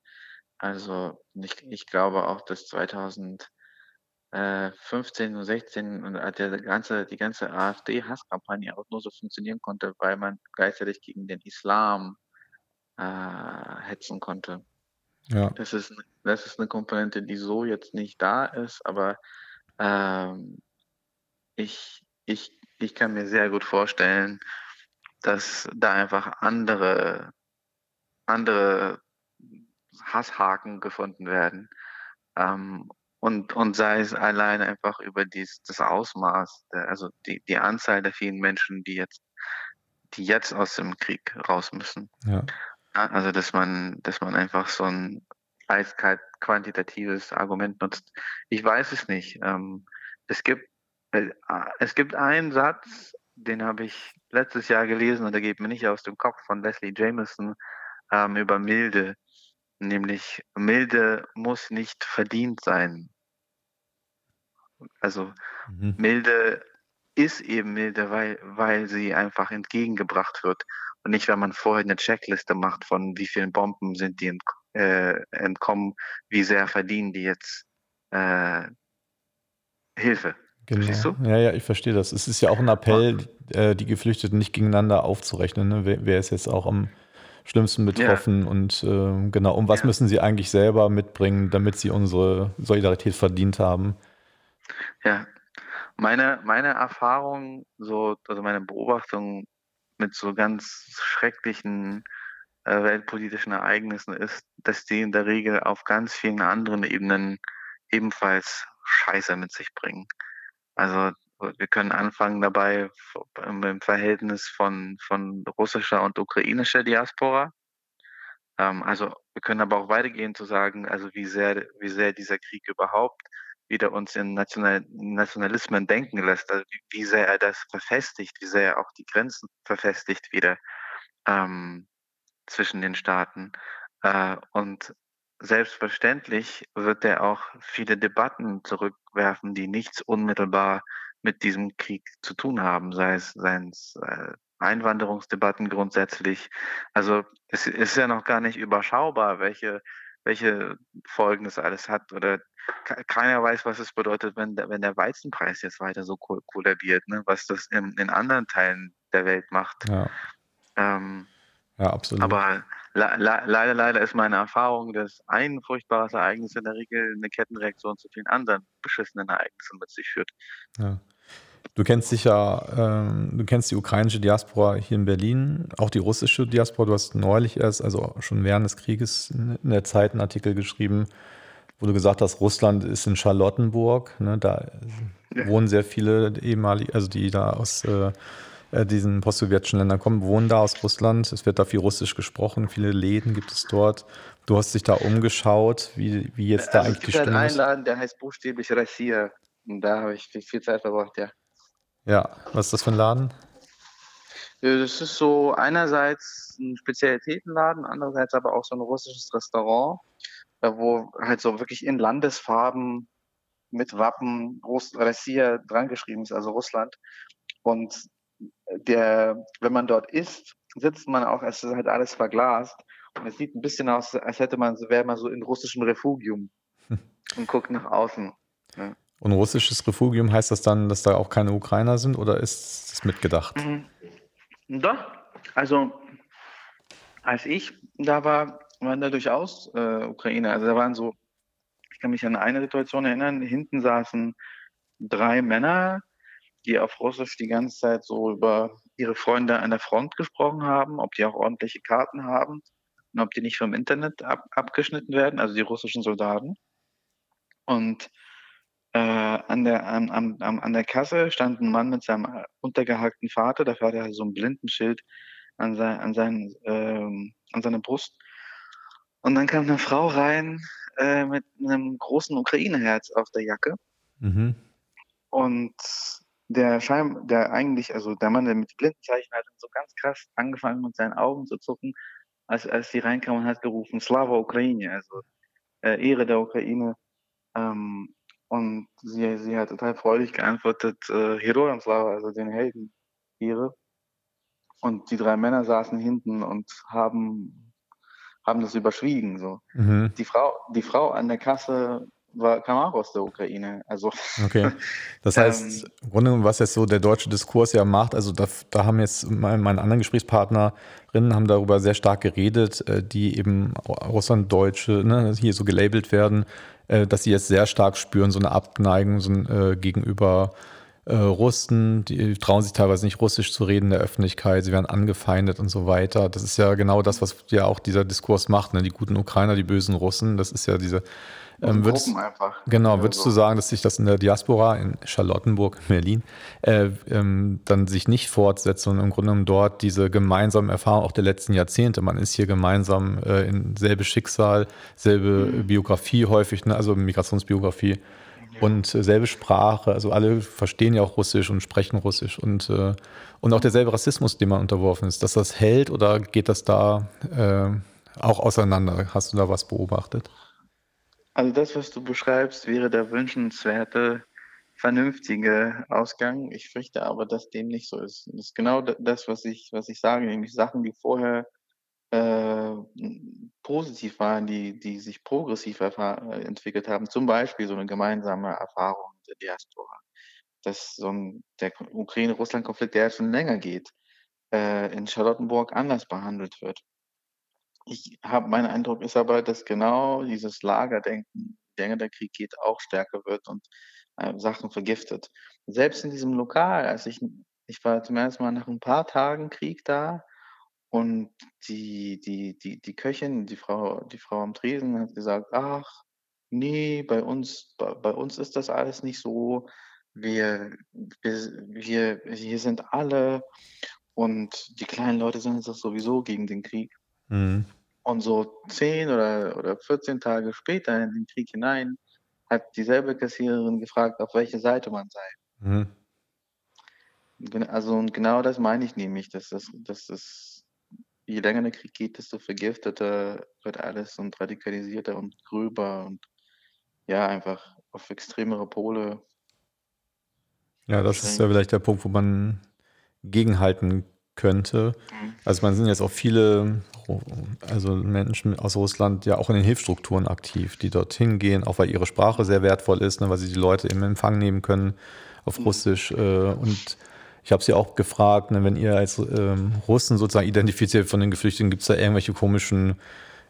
Also ich, ich glaube auch, dass 2015 und 16 und der ganze, die ganze AfD-Hasskampagne auch nur so funktionieren konnte, weil man gleichzeitig gegen den Islam äh, hetzen konnte. Ja. Das ist, das ist eine Komponente, die so jetzt nicht da ist, aber ähm, ich, ich ich kann mir sehr gut vorstellen, dass da einfach andere, andere Hasshaken gefunden werden. Ähm, und, und sei es allein einfach über dies, das Ausmaß, der, also die, die Anzahl der vielen Menschen, die jetzt, die jetzt aus dem Krieg raus müssen. Ja. Also dass man, dass man einfach so ein eiskalt quantitatives Argument nutzt. Ich weiß es nicht. Ähm, es gibt äh, es gibt einen Satz, den habe ich letztes Jahr gelesen und der geht mir nicht aus dem Kopf von Leslie Jameson ähm, über Milde. Nämlich, Milde muss nicht verdient sein. Also, mhm. Milde ist eben milde, weil, weil sie einfach entgegengebracht wird. Und nicht, wenn man vorher eine Checkliste macht von wie vielen Bomben sind die ent, äh, entkommen, wie sehr verdienen die jetzt äh, Hilfe. Genau. Ja, ja, ich verstehe das. Es ist ja auch ein Appell, äh, die Geflüchteten nicht gegeneinander aufzurechnen. Ne? Wer, wer, ist jetzt auch am schlimmsten betroffen ja. und äh, genau, um was ja. müssen sie eigentlich selber mitbringen, damit sie unsere Solidarität verdient haben? Ja, meine, meine Erfahrung, so, also meine Beobachtung mit so ganz schrecklichen äh, weltpolitischen Ereignissen ist, dass die in der Regel auf ganz vielen anderen Ebenen ebenfalls Scheiße mit sich bringen. Also wir können anfangen dabei im Verhältnis von, von russischer und ukrainischer Diaspora. Ähm, also wir können aber auch weitergehen zu sagen, also wie sehr, wie sehr dieser Krieg überhaupt wieder uns in National, Nationalismen denken lässt, also wie, wie sehr er das verfestigt, wie sehr er auch die Grenzen verfestigt wieder ähm, zwischen den Staaten. Äh, und Selbstverständlich wird er auch viele Debatten zurückwerfen, die nichts unmittelbar mit diesem Krieg zu tun haben, sei es, seien es äh, Einwanderungsdebatten grundsätzlich. Also es ist ja noch gar nicht überschaubar, welche, welche Folgen das alles hat. Oder keiner weiß, was es bedeutet, wenn der, wenn der Weizenpreis jetzt weiter so kollabiert, ne? was das in, in anderen Teilen der Welt macht. Ja. Ähm, ja, absolut. Aber le le leider, leider ist meine Erfahrung, dass ein furchtbares Ereignis in der Regel eine Kettenreaktion zu vielen anderen beschissenen Ereignissen mit sich führt. Ja. Du kennst sicher, ähm, du kennst die ukrainische Diaspora hier in Berlin, auch die russische Diaspora. Du hast neulich erst, also schon während des Krieges, in der Zeit einen Artikel geschrieben, wo du gesagt hast, Russland ist in Charlottenburg. Ne, da ja. wohnen sehr viele ehemalige, also die da aus äh, äh, diesen post-sowjetischen Ländern kommen, wohnen da aus Russland. Es wird da viel Russisch gesprochen, viele Läden gibt es dort. Du hast dich da umgeschaut, wie, wie jetzt da also eigentlich die Stimmung ist. Es gibt einen Laden, der heißt buchstäblich Russia. Und da habe ich viel Zeit verbracht, ja. Ja, was ist das für ein Laden? Das ist so einerseits ein Spezialitätenladen, andererseits aber auch so ein russisches Restaurant, äh, wo halt so wirklich in Landesfarben mit Wappen Russia dran geschrieben ist, also Russland. Und der, wenn man dort isst, sitzt man auch, es ist halt alles verglast und es sieht ein bisschen aus, als hätte man, wäre man so in russischem Refugium und guckt nach außen. Ja. Und russisches Refugium heißt das dann, dass da auch keine Ukrainer sind oder ist das mitgedacht? Mhm. Doch, also als ich da war, waren da durchaus äh, Ukrainer. Also da waren so, ich kann mich an eine Situation erinnern, hinten saßen drei Männer, die auf Russisch die ganze Zeit so über ihre Freunde an der Front gesprochen haben, ob die auch ordentliche Karten haben und ob die nicht vom Internet ab, abgeschnitten werden, also die russischen Soldaten. Und äh, an, der, an, an, an der Kasse stand ein Mann mit seinem äh, untergehackten Vater, Vater hatte so ein Blindenschild an, sein, an, sein, äh, an seine Brust. Und dann kam eine Frau rein äh, mit einem großen Ukraine-Herz auf der Jacke. Mhm. Und der Schein, der eigentlich, also der Mann, der mit Blindenzeichen hat, so ganz krass angefangen mit seinen Augen zu zucken, als, als sie reinkam und hat gerufen, Slava Ukraine, also äh, Ehre der Ukraine. Ähm, und sie, sie hat total freudig geantwortet, äh, Heroям Slava, also den Helden Ehre. Und die drei Männer saßen hinten und haben, haben das überschwiegen. So. Mhm. Die, Frau, die Frau an der Kasse war, kam auch aus der Ukraine. Also, okay. Das heißt, ähm, im Grunde, was jetzt so der deutsche Diskurs ja macht, also da, da haben jetzt meine, meine anderen Gesprächspartnerinnen haben darüber sehr stark geredet, äh, die eben Russlanddeutsche ne, hier so gelabelt werden, äh, dass sie jetzt sehr stark spüren, so eine Abneigung so, äh, gegenüber äh, Russen, die trauen sich teilweise nicht Russisch zu reden in der Öffentlichkeit, sie werden angefeindet und so weiter. Das ist ja genau das, was ja auch dieser Diskurs macht, ne? die guten Ukrainer, die bösen Russen, das ist ja diese ähm, würdest, einfach. Genau, würdest so. du sagen, dass sich das in der Diaspora in Charlottenburg, Berlin, äh, ähm, dann sich nicht fortsetzt und im Grunde genommen dort diese gemeinsamen Erfahrungen auch der letzten Jahrzehnte, man ist hier gemeinsam äh, in selbe Schicksal, selbe mhm. Biografie häufig, ne? also Migrationsbiografie ja. und äh, selbe Sprache, also alle verstehen ja auch Russisch und sprechen Russisch und, äh, und auch derselbe Rassismus, dem man unterworfen ist, dass das hält oder geht das da äh, auch auseinander? Hast du da was beobachtet? Also das, was du beschreibst, wäre der wünschenswerte, vernünftige Ausgang. Ich fürchte aber, dass dem nicht so ist. Das ist genau das, was ich, was ich sage, nämlich Sachen, die vorher äh, positiv waren, die, die sich progressiv entwickelt haben. Zum Beispiel so eine gemeinsame Erfahrung der Diaspora. Dass so ein, der Ukraine-Russland-Konflikt, der schon länger geht, äh, in Charlottenburg anders behandelt wird. Ich habe mein Eindruck ist aber, dass genau dieses Lagerdenken, je länger der Krieg geht, auch stärker wird und äh, Sachen vergiftet. Selbst in diesem Lokal, als ich, ich war zum ersten Mal nach ein paar Tagen Krieg da und die, die, die, die Köchin, die Frau, die Frau am Tresen hat gesagt, ach, nee, bei uns, bei, bei uns ist das alles nicht so. Wir, wir, wir, hier sind alle und die kleinen Leute sind jetzt sowieso gegen den Krieg. Mhm. Und so zehn oder, oder 14 Tage später in den Krieg hinein hat dieselbe Kassiererin gefragt, auf welche Seite man sei. Mhm. Also und genau das meine ich nämlich, dass das, dass das je länger der Krieg geht, desto vergifteter wird alles und radikalisierter und gröber und ja, einfach auf extremere Pole. Ja, das ist ja vielleicht der Punkt, wo man gegenhalten könnte. Mhm. Also man sind jetzt auch viele also Menschen aus Russland ja auch in den Hilfsstrukturen aktiv, die dorthin gehen, auch weil ihre Sprache sehr wertvoll ist, ne, weil sie die Leute im Empfang nehmen können auf mhm. Russisch. Äh, und ich habe sie auch gefragt, ne, wenn ihr als ähm, Russen sozusagen identifiziert von den Geflüchteten, gibt es da irgendwelche komischen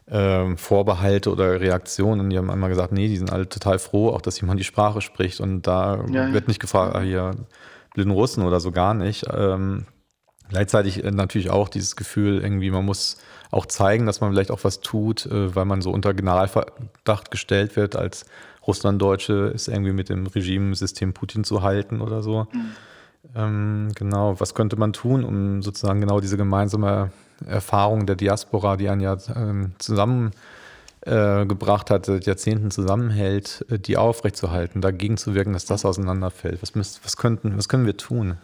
ähm, Vorbehalte oder Reaktionen? Und die haben einmal gesagt, nee, die sind alle total froh, auch dass jemand die Sprache spricht. Und da ja, wird nicht gefragt, ah, hier blinden Russen oder so gar nicht. Ähm, Gleichzeitig äh, natürlich auch dieses Gefühl, irgendwie, man muss auch zeigen, dass man vielleicht auch was tut, äh, weil man so unter Generalverdacht gestellt wird, als Russlanddeutsche ist irgendwie mit dem Regimesystem Putin zu halten oder so. Mhm. Ähm, genau, was könnte man tun, um sozusagen genau diese gemeinsame Erfahrung der Diaspora, die ein Jahr ähm, zusammengebracht äh, hat, seit Jahrzehnten zusammenhält, äh, die aufrechtzuerhalten, dagegen zu wirken, dass das auseinanderfällt? Was, müsst, was, könnten, was können wir tun?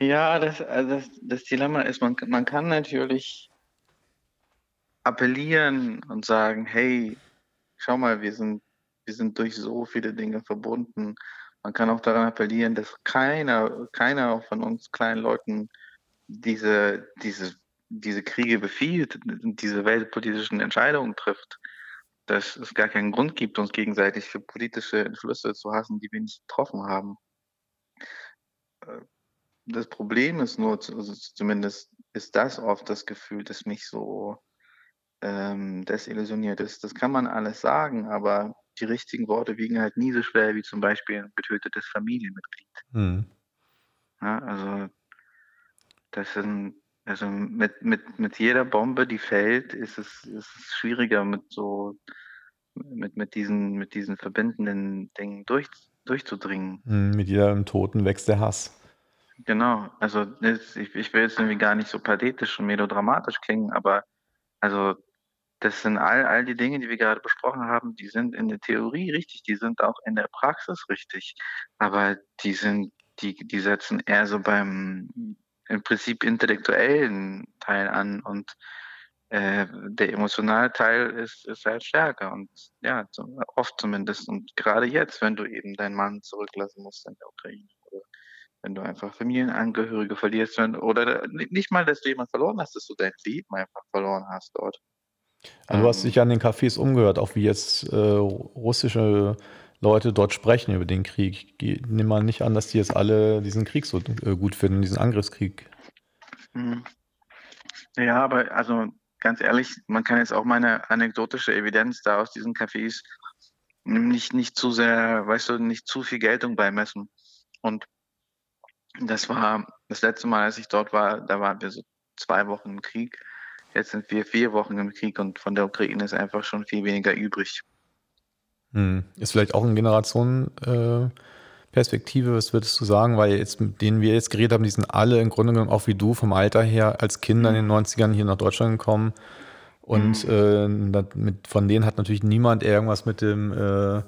Ja, das, also das, das Dilemma ist, man, man kann natürlich appellieren und sagen, hey, schau mal, wir sind, wir sind durch so viele Dinge verbunden. Man kann auch daran appellieren, dass keiner, keiner von uns kleinen Leuten diese, diese, diese Kriege befiehlt, diese weltpolitischen Entscheidungen trifft. Dass es gar keinen Grund gibt, uns gegenseitig für politische Entschlüsse zu hassen, die wir nicht getroffen haben. Das Problem ist nur, also zumindest ist das oft das Gefühl, das mich so ähm, desillusioniert ist. Das kann man alles sagen, aber die richtigen Worte wiegen halt nie so schwer wie zum Beispiel ein getötetes Familienmitglied. Mhm. Ja, also das sind, also mit, mit, mit jeder Bombe, die fällt, ist es, ist es schwieriger mit so mit, mit diesen, mit diesen verbindenden Dingen durch, durchzudringen. Mhm, mit jedem Toten wächst der Hass. Genau, also ich, ich will jetzt irgendwie gar nicht so pathetisch und melodramatisch klingen, aber also das sind all, all die Dinge, die wir gerade besprochen haben, die sind in der Theorie richtig, die sind auch in der Praxis richtig, aber die sind, die, die setzen eher so beim im Prinzip intellektuellen Teil an und äh, der emotionale Teil ist, ist halt stärker und ja, oft zumindest und gerade jetzt, wenn du eben deinen Mann zurücklassen musst in der Ukraine wenn du einfach Familienangehörige verlierst oder nicht mal, dass du jemanden verloren hast, dass du dein Leben einfach verloren hast dort. Also du hast dich an den Cafés umgehört, auch wie jetzt äh, russische Leute dort sprechen über den Krieg. Nehme mal nicht an, dass die jetzt alle diesen Krieg so äh, gut finden, diesen Angriffskrieg. Hm. Ja, aber also ganz ehrlich, man kann jetzt auch meine anekdotische Evidenz da aus diesen Cafés nicht, nicht zu sehr, weißt du, nicht zu viel Geltung beimessen. Und das war das letzte Mal, als ich dort war, da waren wir so zwei Wochen im Krieg. Jetzt sind wir vier Wochen im Krieg und von der Ukraine ist einfach schon viel weniger übrig. Hm. Ist vielleicht auch eine Generationenperspektive, äh, was würdest du sagen? Weil jetzt, mit denen wir jetzt geredet haben, die sind alle im Grunde genommen auch wie du vom Alter her als Kinder in den 90ern hier nach Deutschland gekommen. Und mhm. äh, mit, von denen hat natürlich niemand irgendwas mit dem äh,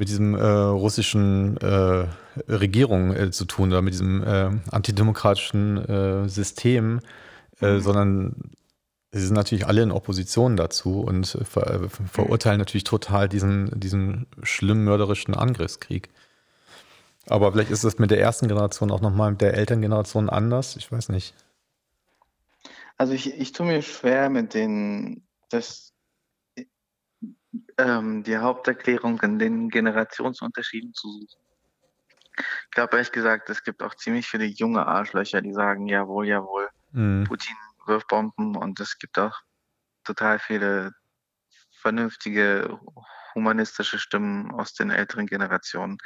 mit diesem äh, russischen äh, Regierung äh, zu tun oder mit diesem äh, antidemokratischen äh, System, äh, mhm. sondern sie sind natürlich alle in Opposition dazu und ver verurteilen natürlich total diesen, diesen schlimm mörderischen Angriffskrieg. Aber vielleicht ist das mit der ersten Generation auch nochmal mit der Elterngeneration anders. Ich weiß nicht. Also ich, ich tue mir schwer mit den, das ähm, die Haupterklärung in den Generationsunterschieden zu suchen. Ich glaube ehrlich gesagt, es gibt auch ziemlich viele junge Arschlöcher, die sagen, jawohl, jawohl, mhm. Putin wirft Bomben und es gibt auch total viele vernünftige, humanistische Stimmen aus den älteren Generationen.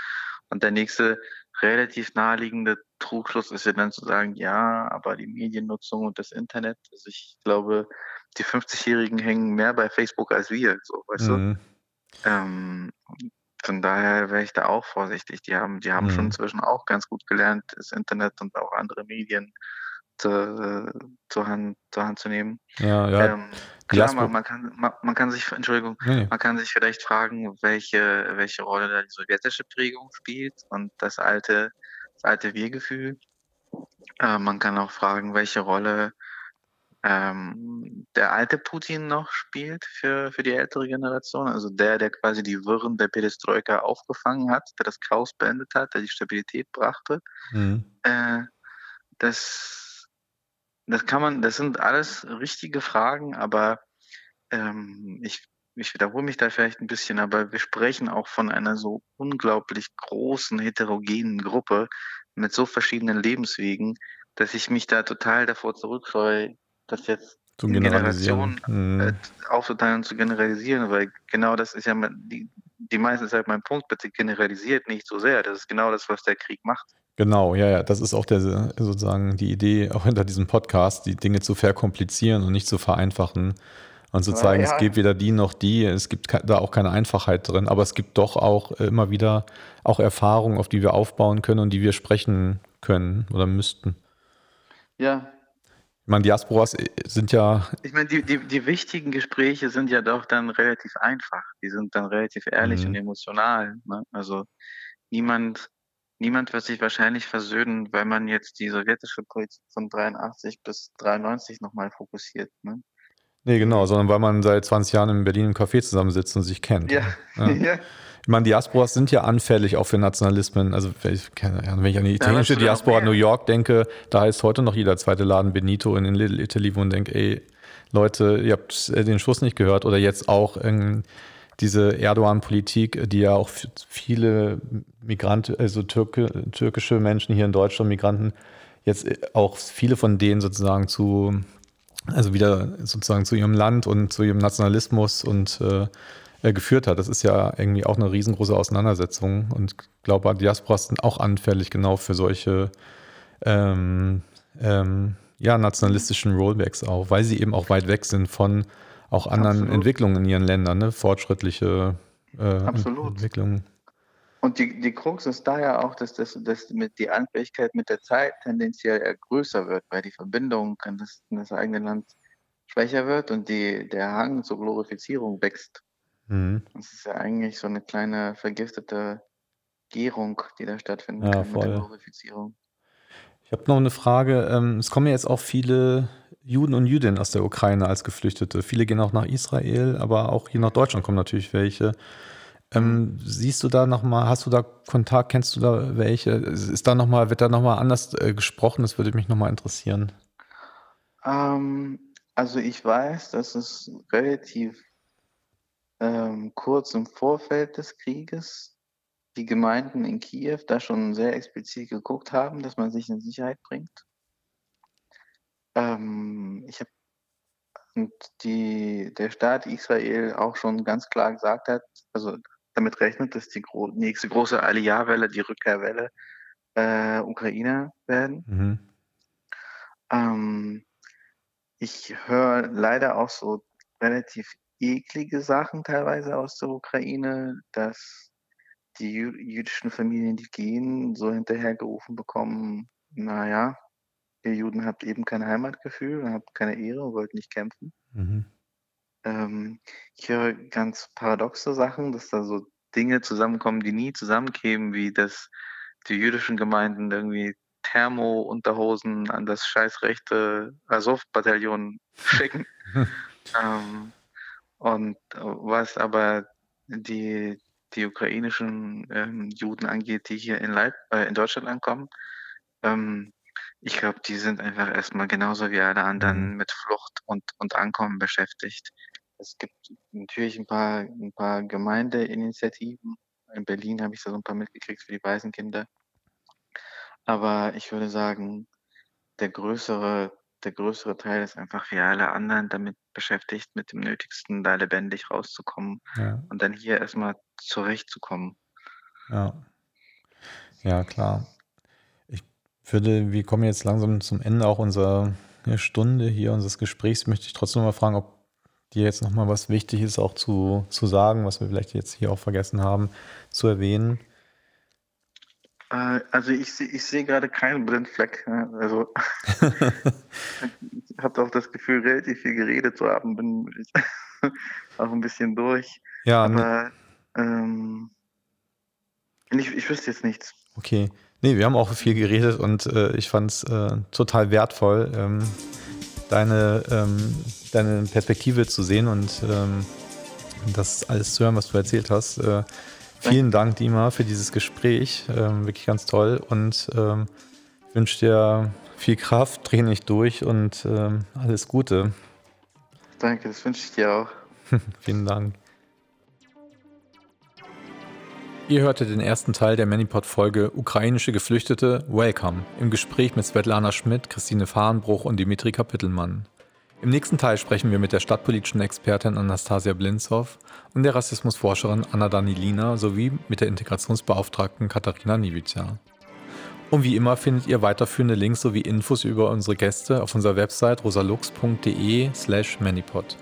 Und der nächste relativ naheliegende Trugschluss ist ja dann zu sagen, ja, aber die Mediennutzung und das Internet, also ich glaube, die 50-Jährigen hängen mehr bei Facebook als wir, so, weißt mhm. du? Ähm, von daher wäre ich da auch vorsichtig. Die haben, die haben mhm. schon inzwischen auch ganz gut gelernt, das Internet und auch andere Medien zu, zur, Hand, zur Hand zu nehmen. Ja, ja. Ähm, klar, man, man, kann, man, man, kann sich, Entschuldigung, nee. man kann sich vielleicht fragen, welche, welche Rolle da die sowjetische Prägung spielt und das alte, das alte Wir-Gefühl. Äh, man kann auch fragen, welche Rolle ähm, der alte Putin noch spielt für, für die ältere Generation, also der, der quasi die Wirren der Perestroika aufgefangen hat, der das Chaos beendet hat, der die Stabilität brachte. Mhm. Äh, das, das kann man, das sind alles richtige Fragen, aber ähm, ich, ich wiederhole mich da vielleicht ein bisschen, aber wir sprechen auch von einer so unglaublich großen, heterogenen Gruppe mit so verschiedenen Lebenswegen, dass ich mich da total davor zurückscheue, das jetzt Zu in generalisieren. Generationen Mhm. äh, aufzuteilen und zu generalisieren, weil genau das ist ja die, die meiste Zeit mein Punkt, bitte generalisiert nicht so sehr. Das ist genau das, was der Krieg macht. Genau, ja, ja, das ist auch der, sozusagen die Idee, auch hinter diesem Podcast, die Dinge zu verkomplizieren und nicht zu vereinfachen und zu Ja, zeigen, es ja. gibt weder die noch die, es gibt da auch keine Einfachheit drin, aber es gibt doch auch immer wieder auch Erfahrungen, auf die wir aufbauen können und die wir sprechen können oder müssten. Ja, Ich meine, Diasporas äh, sind ja, ich meine, die, die, die wichtigen Gespräche sind ja doch dann relativ einfach. Die sind dann relativ ehrlich Mhm. und emotional. Ne? Also niemand, niemand wird sich wahrscheinlich versöhnen, weil man jetzt die sowjetische Politik von 83 bis 93 nochmal fokussiert. Ne? nee, genau, sondern weil man seit 20 Jahren in Berlin im Café zusammensitzt und sich kennt. Ja, Ja. ja. Ich meine, Diasporas sind ja anfällig auch für Nationalismen. Also wenn ich, keine Ahnung, wenn ich an die italienische auch Diaspora. New York denke, da heißt heute noch jeder zweite Laden Benito in, Little Italy, wo man denkt, ey, Leute, ihr habt den Schuss nicht gehört. Oder jetzt auch diese Erdogan-Politik, die ja auch viele Migranten, also Türke, türkische Menschen hier in Deutschland, Migranten, jetzt äh, auch viele von denen sozusagen zu, also wieder sozusagen zu ihrem Land und zu ihrem Nationalismus und äh, äh, geführt hat. Das ist ja irgendwie auch eine riesengroße Auseinandersetzung und ich glaube, Diasporas sind auch anfällig genau für solche ähm, ähm, ja, nationalistischen Rollbacks auch, weil sie eben auch weit weg sind von auch anderen Absolut. Entwicklungen in ihren Ländern, ne? fortschrittliche äh, Absolut. Entwicklungen. Und die, die Krux ist da ja auch, dass, das, dass mit die Anfälligkeit mit der Zeit tendenziell größer wird, weil die Verbindung in das, in das eigene Land schwächer wird und die, der Hang zur Glorifizierung wächst. Mhm. Das ist ja eigentlich so eine kleine vergiftete Gärung, die da stattfinden Ja, kann mit der voll. Glorifizierung. Ich habe noch eine Frage. Ähm, es kommen ja jetzt auch viele Juden und Jüdinnen aus der Ukraine als Geflüchtete. Viele gehen auch nach Israel, aber auch hier nach Deutschland kommen natürlich welche. Ähm, siehst du da nochmal, hast du da Kontakt, kennst du da welche? Ist da noch mal, wird da nochmal anders äh, gesprochen? Das würde mich nochmal interessieren. Ähm, also ich weiß, dass es relativ ähm, kurz im Vorfeld des Krieges die Gemeinden in Kiew da schon sehr explizit geguckt haben, dass man sich in Sicherheit bringt. Ähm, ich habe und die, der Staat Israel auch schon ganz klar gesagt hat, also damit rechnet, dass die gro nächste große Aliyah-Welle, die Rückkehrwelle äh, Ukrainer werden. Mhm. Ähm, ich höre leider auch so relativ eklige Sachen teilweise aus der Ukraine, dass die jü jüdischen Familien, die gehen, so hinterhergerufen bekommen, naja, ihr Juden habt eben kein Heimatgefühl habt keine Ehre und wollt nicht kämpfen. Mhm. Ähm, ich höre ganz paradoxe Sachen, dass da so Dinge zusammenkommen, die nie zusammenkämen, wie dass die jüdischen Gemeinden irgendwie Thermo-Unterhosen an das scheiß rechte Azov-Bataillon schicken. ähm, und äh, was aber die, die ukrainischen ähm, Juden angeht, die hier in, Leit äh, in Deutschland ankommen, ähm, ich glaube, die sind einfach erstmal genauso wie alle anderen Mhm. mit Flucht und, und Ankommen beschäftigt. Es gibt natürlich ein paar, ein paar Gemeindeinitiativen. In Berlin habe ich da so ein paar mitgekriegt für die Waisenkinder. Aber ich würde sagen, der größere, der größere Teil ist einfach wie alle anderen damit beschäftigt, mit dem Nötigsten da lebendig rauszukommen Ja, und dann hier erstmal zurechtzukommen. ja. Ja, klar. Ich würde, wir kommen jetzt langsam zum Ende auch unserer Stunde hier, unseres Gesprächs. Möchte ich trotzdem mal fragen, ob dir jetzt noch mal was wichtig ist, auch zu, zu sagen, was wir vielleicht jetzt hier auch vergessen haben, zu erwähnen. Äh, also ich, ich sehe gerade keinen Blindfleck. Also ich habe auch das Gefühl, relativ viel geredet zu haben, bin auch ein bisschen durch. Ja, ne, Aber ähm, ich, ich wüsste jetzt nichts. okay. Nee, wir haben auch viel geredet und äh, ich fand es äh, total wertvoll, ähm, deine, ähm, deine Perspektive zu sehen und ähm, das alles zu hören, was du erzählt hast. Äh, vielen Dank, Dima, für dieses Gespräch. Ähm, wirklich ganz toll und ähm, ich wünsche dir Viel Kraft, dreh nicht durch und ähm, alles Gute. Danke, das wünsche ich dir auch. Vielen Dank. Ihr hörte den ersten Teil der Manipod-Folge Ukrainische Geflüchtete Welcome im Gespräch mit Svetlana Schmidt, Christine Fahrenbruch und Dimitri Kapittelmann. Im nächsten Teil sprechen wir mit der stadtpolitischen Expertin Anastasia Blinzow und der Rassismusforscherin Anna Danilina sowie mit der Integrationsbeauftragten Katharina Niewica. Und wie immer findet ihr weiterführende Links sowie Infos über unsere Gäste auf unserer Website rosalux.de slash manipod.